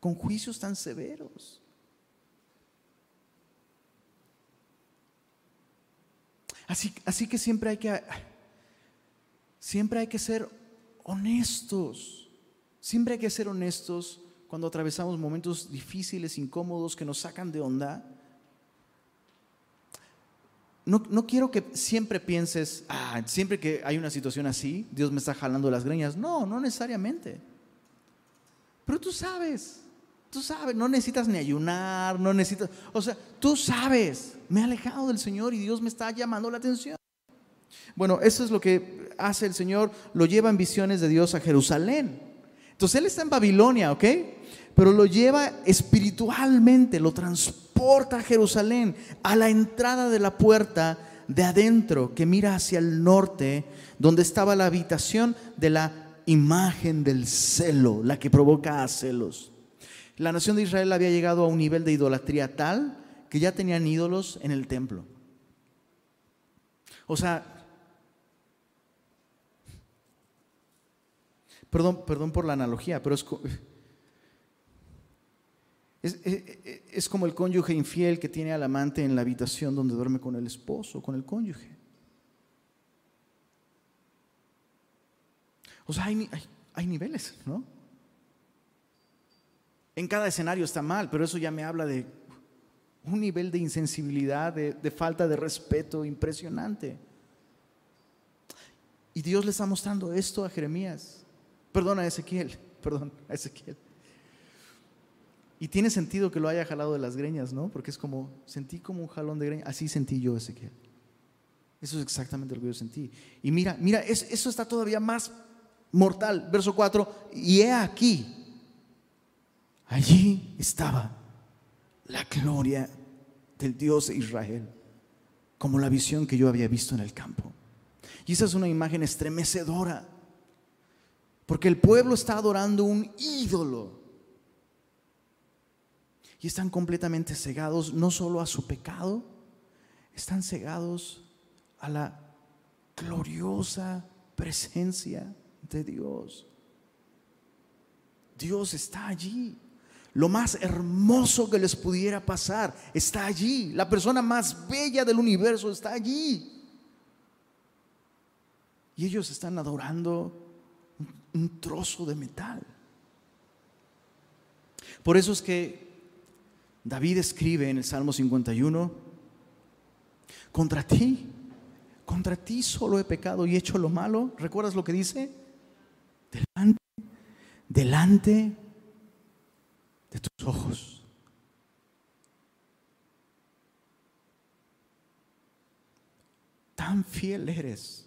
con juicios tan severos. Así, así, que siempre hay que siempre hay que ser honestos. Siempre hay que ser honestos cuando atravesamos momentos difíciles, incómodos, que nos sacan de onda. No, no, quiero que siempre pienses, ah, siempre que hay una situación así, Dios me está jalando las greñas. No, no necesariamente. Pero tú sabes, tú sabes, no necesitas ni ayunar, no necesitas, o sea, tú sabes, me he alejado del Señor y Dios me está llamando la atención. Bueno, eso es lo que hace el Señor, lo lleva en visiones de Dios a Jerusalén. Entonces él está en Babilonia, ¿ok? Pero lo lleva espiritualmente, lo transporta a Jerusalén, a la entrada de la puerta de adentro que mira hacia el norte, donde estaba la habitación de la imagen del celo, la que provoca a celos. La nación de Israel había llegado a un nivel de idolatría tal que ya tenían ídolos en el templo. O sea, Perdón, perdón por la analogía, pero es, es, como el cónyuge infiel que tiene al amante en la habitación donde duerme con el esposo, con el cónyuge. O sea, hay, hay, niveles, ¿no? En cada escenario está mal, pero eso ya me habla de un nivel de insensibilidad, de, de, falta de respeto impresionante. Y Dios le está mostrando esto a Jeremías. Perdona a Ezequiel, perdón, a Ezequiel. Y tiene sentido que lo haya jalado de las greñas, ¿no? Porque es como, sentí como un jalón de greñas. Así sentí yo, Ezequiel. Eso es exactamente lo que yo sentí. Y mira, mira, eso está todavía más mortal. Verso 4, y he aquí, allí estaba la gloria del Dios de Israel, como la visión que yo había visto en el campo. Y esa es una imagen estremecedora porque el pueblo está adorando un ídolo. Y están completamente cegados no solo a su pecado, están cegados a la gloriosa presencia de Dios. Dios está allí. Lo más hermoso que les pudiera pasar está allí. La persona más bella del universo está allí. Y ellos están adorando un, trozo de metal. Por eso es que David escribe en el Salmo 51, contra ti, contra ti solo he pecado y hecho lo malo. ¿Recuerdas lo que dice? Delante, delante de tus ojos. Tan fiel eres,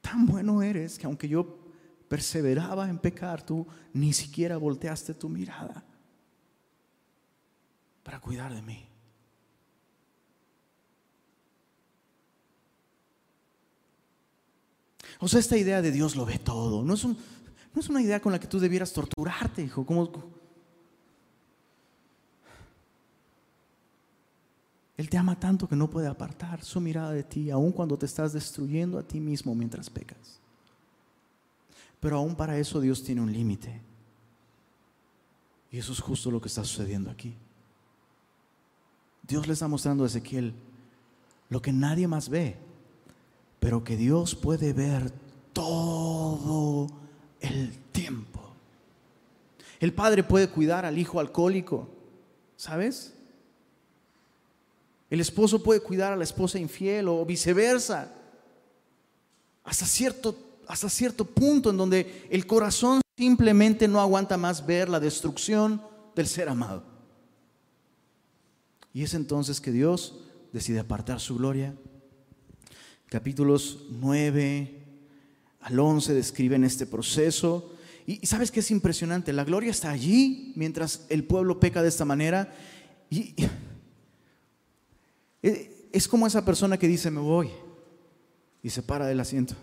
tan bueno eres que aunque yo perseveraba en pecar, tú ni siquiera volteaste tu mirada para cuidar de mí. O sea, esta idea de Dios lo ve todo, no es, no es una idea con la que tú debieras torturarte, hijo. Como, Él te ama tanto que no puede apartar su mirada de ti, aun cuando te estás destruyendo a ti mismo mientras pecas. Pero aún para eso Dios tiene un límite. Y eso es justo lo que está sucediendo aquí. Dios le está mostrando a Ezequiel lo que nadie más ve, pero que Dios puede ver todo el tiempo. El padre puede cuidar al hijo alcohólico, ¿sabes? El esposo puede cuidar a la esposa infiel o viceversa. Hasta cierto, hasta cierto punto en donde el corazón simplemente no aguanta más ver la destrucción del ser amado. Y es entonces que Dios decide apartar su gloria. Capítulos 9 al 11 describen este proceso. Y, sabes que es impresionante, la gloria está allí mientras el pueblo peca de esta manera. y eh, es como esa persona que dice, me voy, y se para del asiento,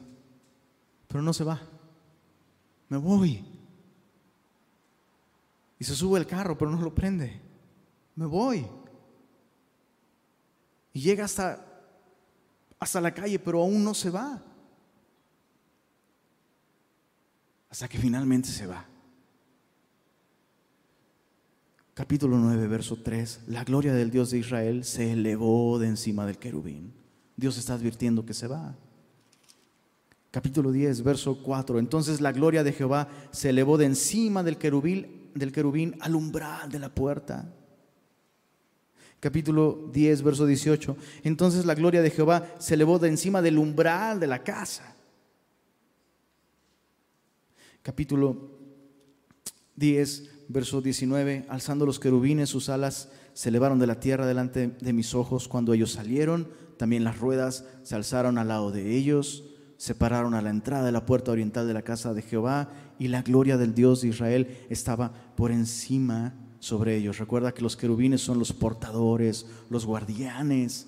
pero no se va. Me voy. Y se sube el carro, pero no lo prende. Me voy. Y llega hasta, hasta la calle, pero aún no se va. Hasta que finalmente se va capítulo 9, verso 3, la gloria del Dios de Israel se elevó de encima del querubín. Dios está advirtiendo que se va. Capítulo 10, verso 4, entonces la gloria de Jehová se elevó de encima del querubín, del querubín al umbral de la puerta. Capítulo 10, verso 18, entonces la gloria de Jehová se elevó de encima del umbral de la casa. Capítulo 10, verso 19, alzando los querubines sus alas, se elevaron de la tierra delante de mis ojos. Cuando ellos salieron, también las ruedas se alzaron al lado de ellos, se pararon a la entrada de la puerta oriental de la casa de Jehová, y la gloria del Dios de Israel estaba por encima sobre ellos. Recuerda que los querubines son los portadores, los guardianes,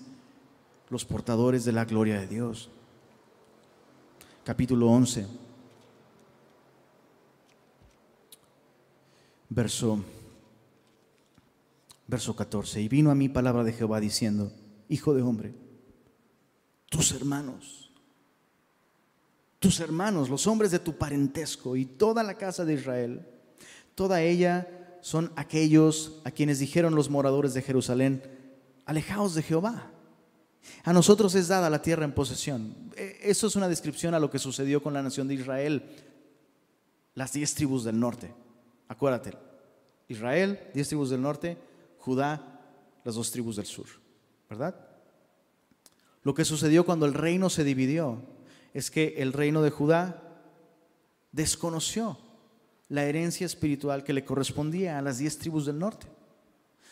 los portadores de la gloria de Dios. Capítulo 11. verso, verso 14. Y vino a mí palabra de Jehová diciendo, Hijo de hombre, tus hermanos, tus hermanos, los hombres de tu parentesco y toda la casa de Israel, toda ella son aquellos a quienes dijeron los moradores de Jerusalén, alejaos de Jehová. A nosotros es dada la tierra en posesión. E, eso es una descripción a lo que sucedió con la nación de Israel, las diez tribus del norte. Acuérdate, Israel, diez tribus del norte, Judá, las dos tribus del sur, ¿verdad? Lo que sucedió cuando el reino se dividió es que el reino de Judá desconoció la herencia espiritual que le correspondía a las diez tribus del norte.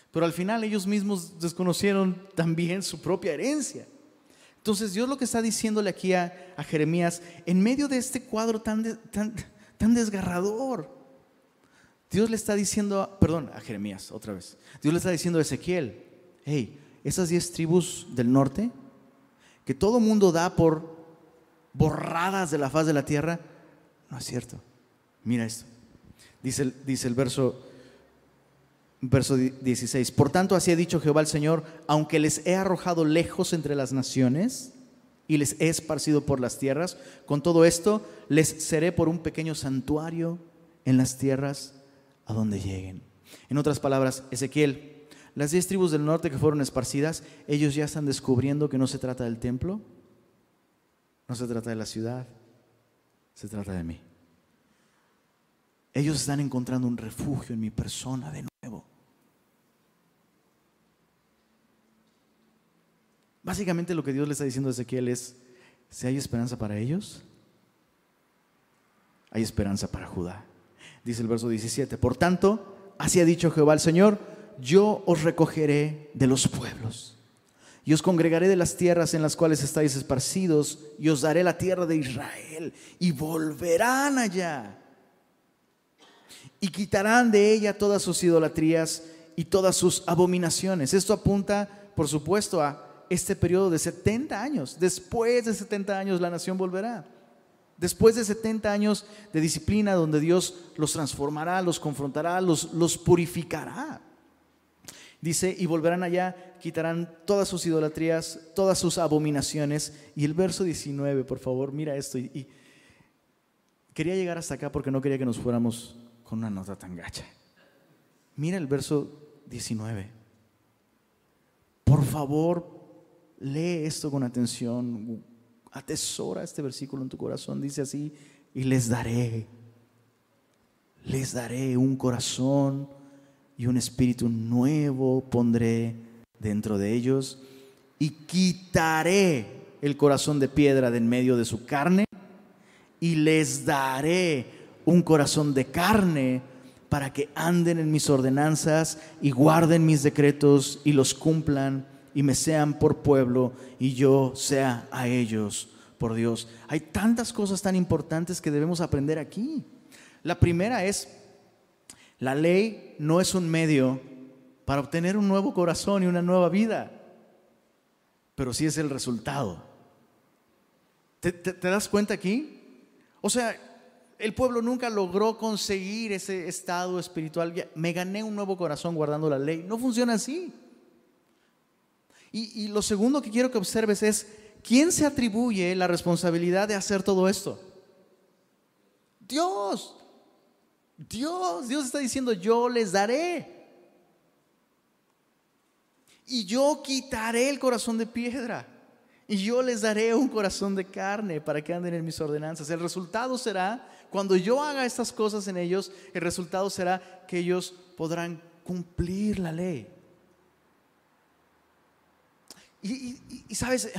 Pero al final ellos mismos desconocieron también su propia herencia. Entonces Dios lo que está diciéndole aquí a, Jeremías, en medio de este cuadro tan, tan, tan desgarrador, Dios le está diciendo, perdón, a Jeremías otra vez. Dios le está diciendo a Ezequiel, hey, esas diez tribus del norte, que todo mundo da por borradas de la faz de la tierra, no es cierto. Mira esto. Dice, dice el verso Verso 16. Por tanto, así ha dicho Jehová el Señor, aunque les he arrojado lejos entre las naciones y les he esparcido por las tierras, con todo esto les seré por un pequeño santuario en las tierras a donde lleguen. En otras palabras, Ezequiel, las diez tribus del norte que fueron esparcidas, ellos ya están descubriendo que no se trata del templo, no se trata de la ciudad, se trata de mí. Ellos están encontrando un refugio en mi persona de nuevo. Básicamente lo que Dios le está diciendo a Ezequiel es, si hay esperanza para ellos, hay esperanza para Judá. Dice el verso 17, por tanto, así ha dicho Jehová el Señor, yo os recogeré de los pueblos y os congregaré de las tierras en las cuales estáis esparcidos y os daré la tierra de Israel y volverán allá y quitarán de ella todas sus idolatrías y todas sus abominaciones. Esto apunta, por supuesto, a este periodo de 70 años. Después de 70 años la nación volverá. Después de 70 años de disciplina donde Dios los transformará, los confrontará, los, los purificará. Dice, y volverán allá, quitarán todas sus idolatrías, todas sus abominaciones. Y el verso 19, por favor, mira esto. Y, quería llegar hasta acá porque no quería que nos fuéramos con una nota tan gacha. Mira el verso 19. Por favor, lee esto con atención. Atesora este versículo en tu corazón. Dice así, y les daré, les daré un corazón y un espíritu nuevo pondré dentro de ellos y quitaré el corazón de piedra de en medio de su carne y les daré un corazón de carne para que anden en mis ordenanzas y guarden mis decretos y los cumplan y me sean por pueblo y yo sea a ellos por Dios. Hay tantas cosas tan importantes que debemos aprender aquí. La primera es la ley no es un medio para obtener un nuevo corazón y una nueva vida, pero sí es el resultado. ¿Te, das cuenta aquí? O sea, el pueblo nunca logró conseguir ese estado espiritual. Me gané un nuevo corazón guardando la ley. No funciona así. Y, y lo segundo que quiero que observes es, ¿quién se atribuye la responsabilidad de hacer todo esto? Dios. Dios, Dios está diciendo, yo les daré. Y yo quitaré el corazón de piedra. Y yo les daré un corazón de carne para que anden en mis ordenanzas. El resultado será, cuando yo haga estas cosas en ellos, el resultado será que ellos podrán cumplir la ley. Y, sabes,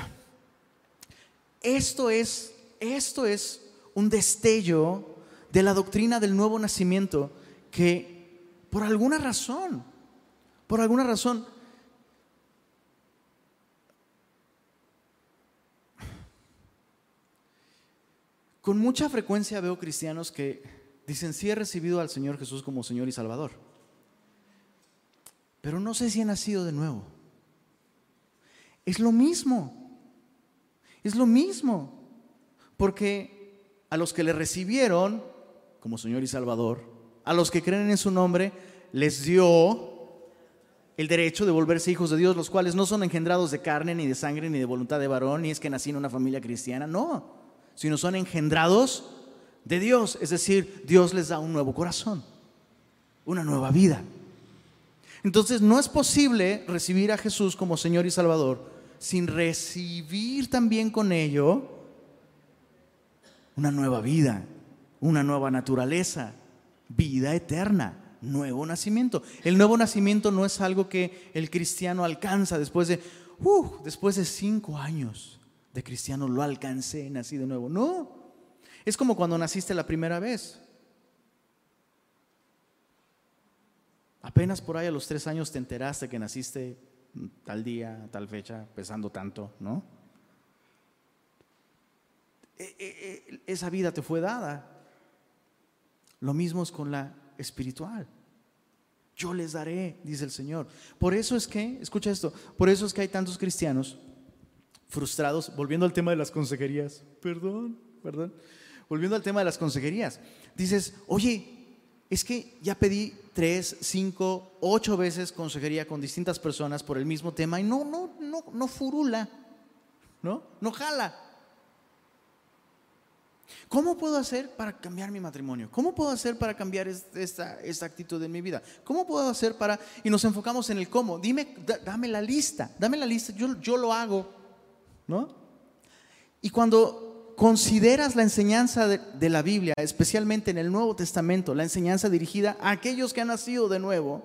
esto es, esto es un destello de la doctrina del nuevo nacimiento que por alguna razón, por alguna razón, con mucha frecuencia veo cristianos que dicen, sí he recibido al Señor Jesús como Señor y Salvador, pero no sé si he nacido de nuevo. Es lo mismo, es lo mismo, porque a los que le recibieron, como Señor y Salvador, a los que creen en su nombre, les dio el derecho de volverse hijos de Dios, los cuales no son engendrados de carne, ni de sangre, ni de voluntad de varón, ni es que nací en una familia cristiana, no, sino son engendrados de Dios, es decir, Dios les da un nuevo corazón, una nueva vida. Entonces no es posible recibir a Jesús como Señor y Salvador sin recibir también con ello una nueva vida, una nueva naturaleza, vida eterna, nuevo nacimiento. El nuevo nacimiento no es algo que el cristiano alcanza después de, uh, después de cinco años de cristiano lo alcancé, nací de nuevo. No, es como cuando naciste la primera vez. Apenas por ahí a los tres años te enteraste que naciste tal día, tal fecha, pesando tanto, ¿no? E, e, e, esa vida te fue dada. Lo mismo es con la espiritual. Yo les daré, dice el Señor. Por eso es que, escucha esto, por eso es que hay tantos cristianos frustrados, volviendo al tema de las consejerías, perdón, perdón, volviendo al tema de las consejerías, dices, oye, es que ya pedí tres, cinco, ocho veces consejería con distintas personas por el mismo tema y no, no, no, no furula, ¿no? No jala. ¿Cómo puedo hacer para cambiar mi matrimonio? ¿Cómo puedo hacer para cambiar esta, actitud en mi vida? ¿Cómo puedo hacer para... Y nos enfocamos en el cómo. Dime, dame la lista, dame la lista, yo, yo lo hago, ¿no? Y cuando consideras la enseñanza de, la Biblia, especialmente en el Nuevo Testamento, la enseñanza dirigida a aquellos que han nacido de nuevo,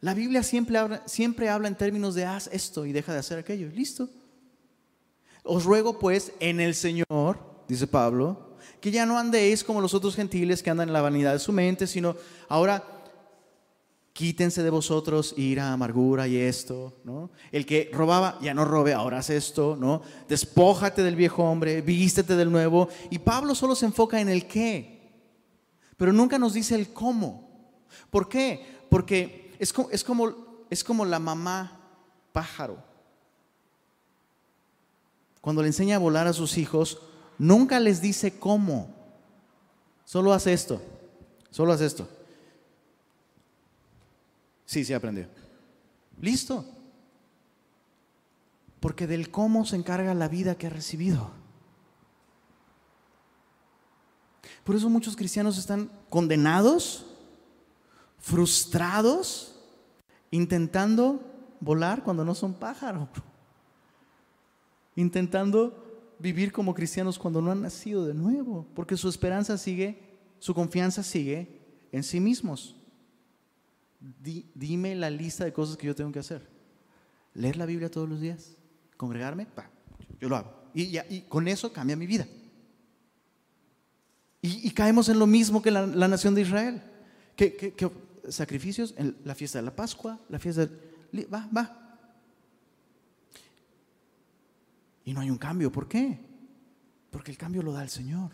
la Biblia siempre siempre habla en términos de haz esto y deja de hacer aquello. Listo. Os ruego pues en el Señor, dice Pablo, que ya no andéis como los otros gentiles que andan en la vanidad de su mente, sino ahora quítense de vosotros ira, amargura y esto, ¿no? El que robaba, ya no robe, ahora haz esto, ¿no? Despójate del viejo hombre, vístete del nuevo. Y Pablo solo se enfoca en el qué, pero nunca nos dice el cómo. ¿Por qué? Porque es como, es como, es como la mamá pájaro cuando le enseña a volar a sus hijos, nunca les dice cómo. Solo hace esto. Solo hace esto. Sí, sí aprendió. Listo. Porque del cómo se encarga la vida que ha recibido. Por eso muchos cristianos están condenados, frustrados, intentando volar cuando no son pájaros intentando vivir como cristianos cuando no han nacido de nuevo, porque su esperanza sigue, su confianza sigue en sí mismos. Dime la lista de cosas que yo tengo que hacer. Leer la Biblia todos los días, congregarme, yo lo hago. Y, con eso cambia mi vida. Y, caemos en lo mismo que la, nación de Israel. ¿Qué, sacrificios? En la fiesta de la Pascua, la fiesta de... Va, va, Y no hay un cambio. ¿Por qué? Porque el cambio lo da el Señor.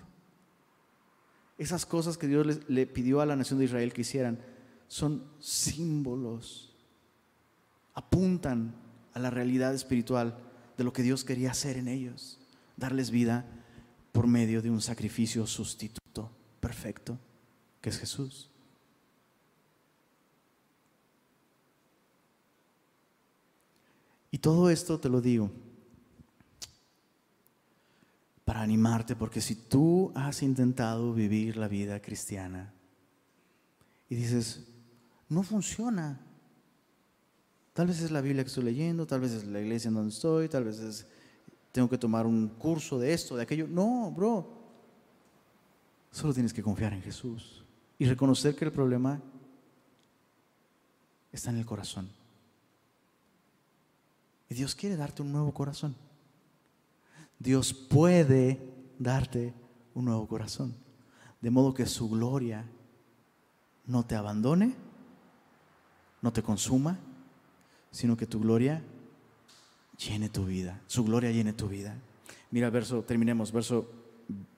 Esas cosas que Dios le, pidió a la nación de Israel que hicieran son símbolos, apuntan a la realidad espiritual de lo que Dios quería hacer en ellos, darles vida por medio de un sacrificio sustituto perfecto, que es Jesús. Y todo esto te lo digo para animarte, porque si tú has intentado vivir la vida cristiana y dices, no funciona, tal vez es la Biblia que estoy leyendo, tal vez es la iglesia en donde estoy, tal vez es, tengo que tomar un curso de esto, de aquello. No, bro, solo tienes que confiar en Jesús y reconocer que el problema está en el corazón. Y Dios quiere darte un nuevo corazón. Dios puede darte un nuevo corazón. De modo que su gloria no te abandone, no te consuma, sino que tu gloria llene tu vida. Su gloria llene tu vida. Mira el verso, terminemos, verso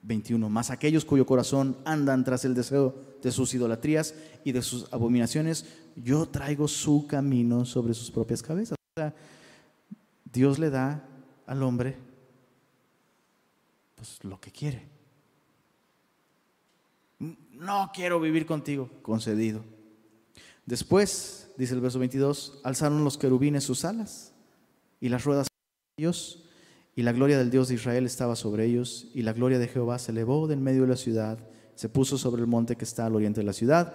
21. Más aquellos cuyo corazón andan tras el deseo de sus idolatrías y de sus abominaciones, yo traigo su camino sobre sus propias cabezas. Dios le da al hombre pues, lo que quiere. No quiero vivir contigo, concedido. Después, dice el verso 22, alzaron los querubines sus alas y las ruedas de ellos, y la gloria del Dios de Israel estaba sobre ellos, y la gloria de Jehová se elevó del medio de la ciudad, se puso sobre el monte que está al oriente de la ciudad.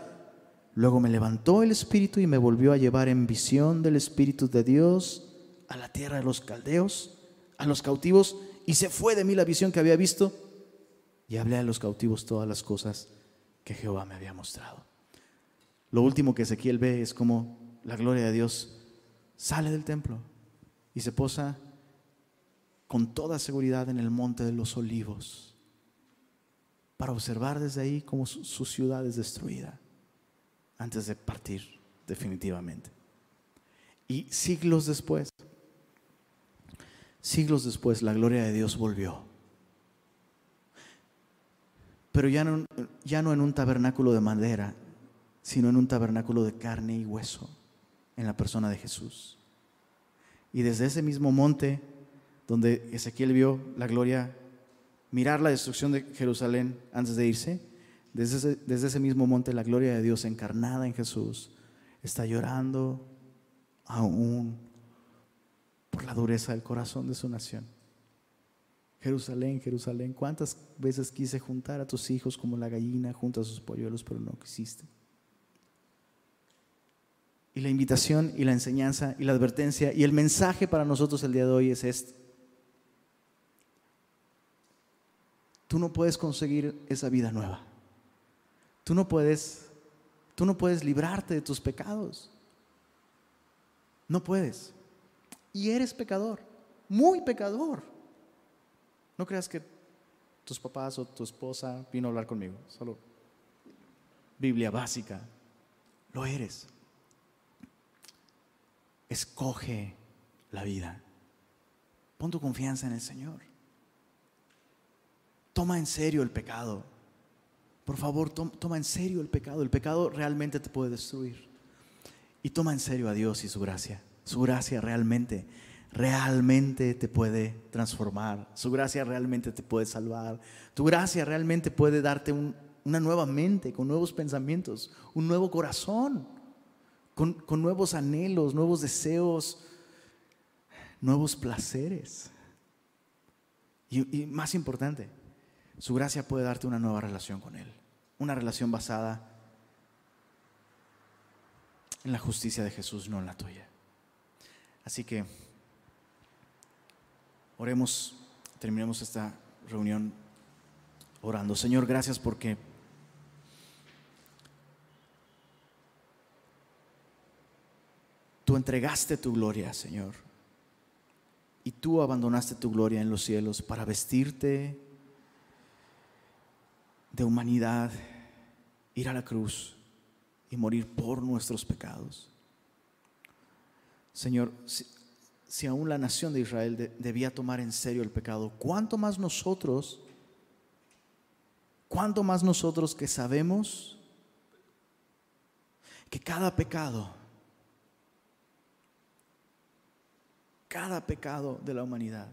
Luego me levantó el Espíritu y me volvió a llevar en visión del Espíritu de Dios a la tierra de los caldeos, a los cautivos, y se fue de mí la visión que había visto y hablé a los cautivos todas las cosas que Jehová me había mostrado. Lo último que Ezequiel ve es como la gloria de Dios sale del templo y se posa con toda seguridad en el monte de los olivos para observar desde ahí cómo su ciudad es destruida antes de partir definitivamente. Y siglos después, Siglos después, la gloria de Dios volvió. Pero ya no, ya no en un tabernáculo de madera, sino en un tabernáculo de carne y hueso, en la persona de Jesús. Y desde ese mismo monte, donde Ezequiel vio la gloria, mirar la destrucción de Jerusalén antes de irse, desde ese, desde ese mismo monte la gloria de Dios encarnada en Jesús está llorando aún por la dureza del corazón de su nación. Jerusalén, Jerusalén, ¿cuántas veces quise juntar a tus hijos como la gallina junto a sus polluelos, pero no quisiste? Y la invitación y la enseñanza y la advertencia y el mensaje para nosotros el día de hoy es este. Tú no puedes conseguir esa vida nueva. Tú no puedes tú no puedes librarte de tus pecados. No puedes. Y eres pecador, muy pecador. No creas que tus papás o tu esposa vino a hablar conmigo, solo Biblia básica. Lo eres. Escoge la vida. Pon tu confianza en el Señor. Toma en serio el pecado. Por favor, toma en serio el pecado. El pecado realmente te puede destruir. Y toma en serio a Dios y su gracia. Su gracia realmente, realmente te puede transformar. Su gracia realmente te puede salvar. Tu gracia realmente puede darte una nueva mente, con nuevos pensamientos, un nuevo corazón, con, nuevos anhelos, nuevos deseos, nuevos placeres. y más importante, su gracia puede darte una nueva relación con Él, una relación basada en la justicia de Jesús, no en la tuya. Así que oremos, terminemos esta reunión orando. Señor, gracias porque tú entregaste tu gloria, Señor. Y tú abandonaste tu gloria en los cielos para vestirte de humanidad, ir a la cruz y morir por nuestros pecados. Señor, si, aún la nación de Israel debía tomar en serio el pecado, ¿cuánto más nosotros, cuánto más nosotros que sabemos que cada pecado, cada pecado de la humanidad,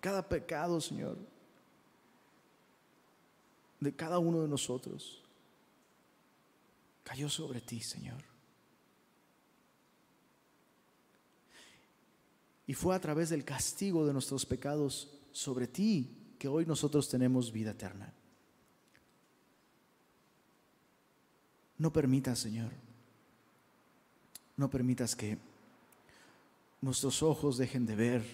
cada pecado, Señor, de cada uno de nosotros cayó sobre ti, Señor. Y fue a través del castigo de nuestros pecados sobre ti que hoy nosotros tenemos vida eterna. No permitas, Señor, no permitas que nuestros ojos dejen de ver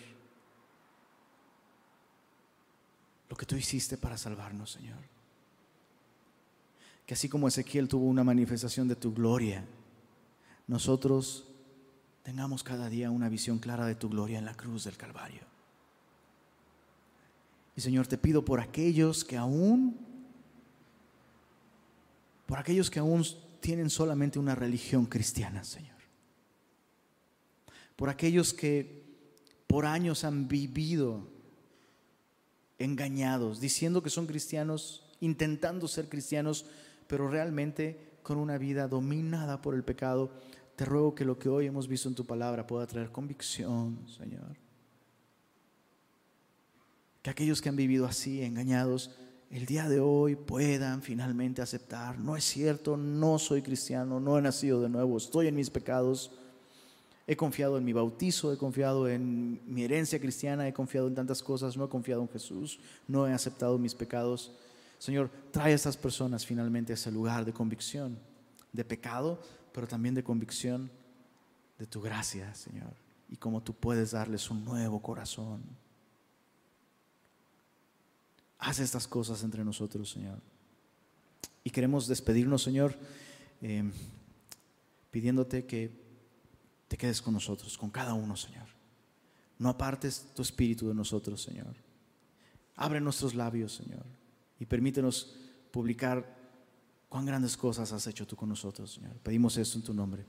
lo que tú hiciste para salvarnos, Señor que así como Ezequiel tuvo una manifestación de tu gloria, nosotros tengamos cada día una visión clara de tu gloria en la cruz del Calvario. Y Señor, te pido por aquellos que aún, por aquellos que aún tienen solamente una religión cristiana, Señor. Por aquellos que por años han vivido engañados, diciendo que son cristianos, intentando ser cristianos, pero realmente con una vida dominada por el pecado, te ruego que lo que hoy hemos visto en tu palabra pueda traer convicción, Señor. Que aquellos que han vivido así, engañados, el día de hoy puedan finalmente aceptar, no es cierto, no soy cristiano, no he nacido de nuevo, estoy en mis pecados, he confiado en mi bautizo, he confiado en mi herencia cristiana, he confiado en tantas cosas, no he confiado en Jesús, no he aceptado mis pecados. Señor, trae a estas personas finalmente a ese lugar de convicción, de pecado, pero también de convicción de tu gracia, Señor. Y cómo tú puedes darles un nuevo corazón. Haz estas cosas entre nosotros, Señor. Y queremos despedirnos, Señor, eh, pidiéndote que te quedes con nosotros, con cada uno, Señor. No apartes tu espíritu de nosotros, Señor. Abre nuestros labios, Señor y permítenos publicar cuán grandes cosas has hecho tú con nosotros, Señor. Pedimos esto en tu nombre.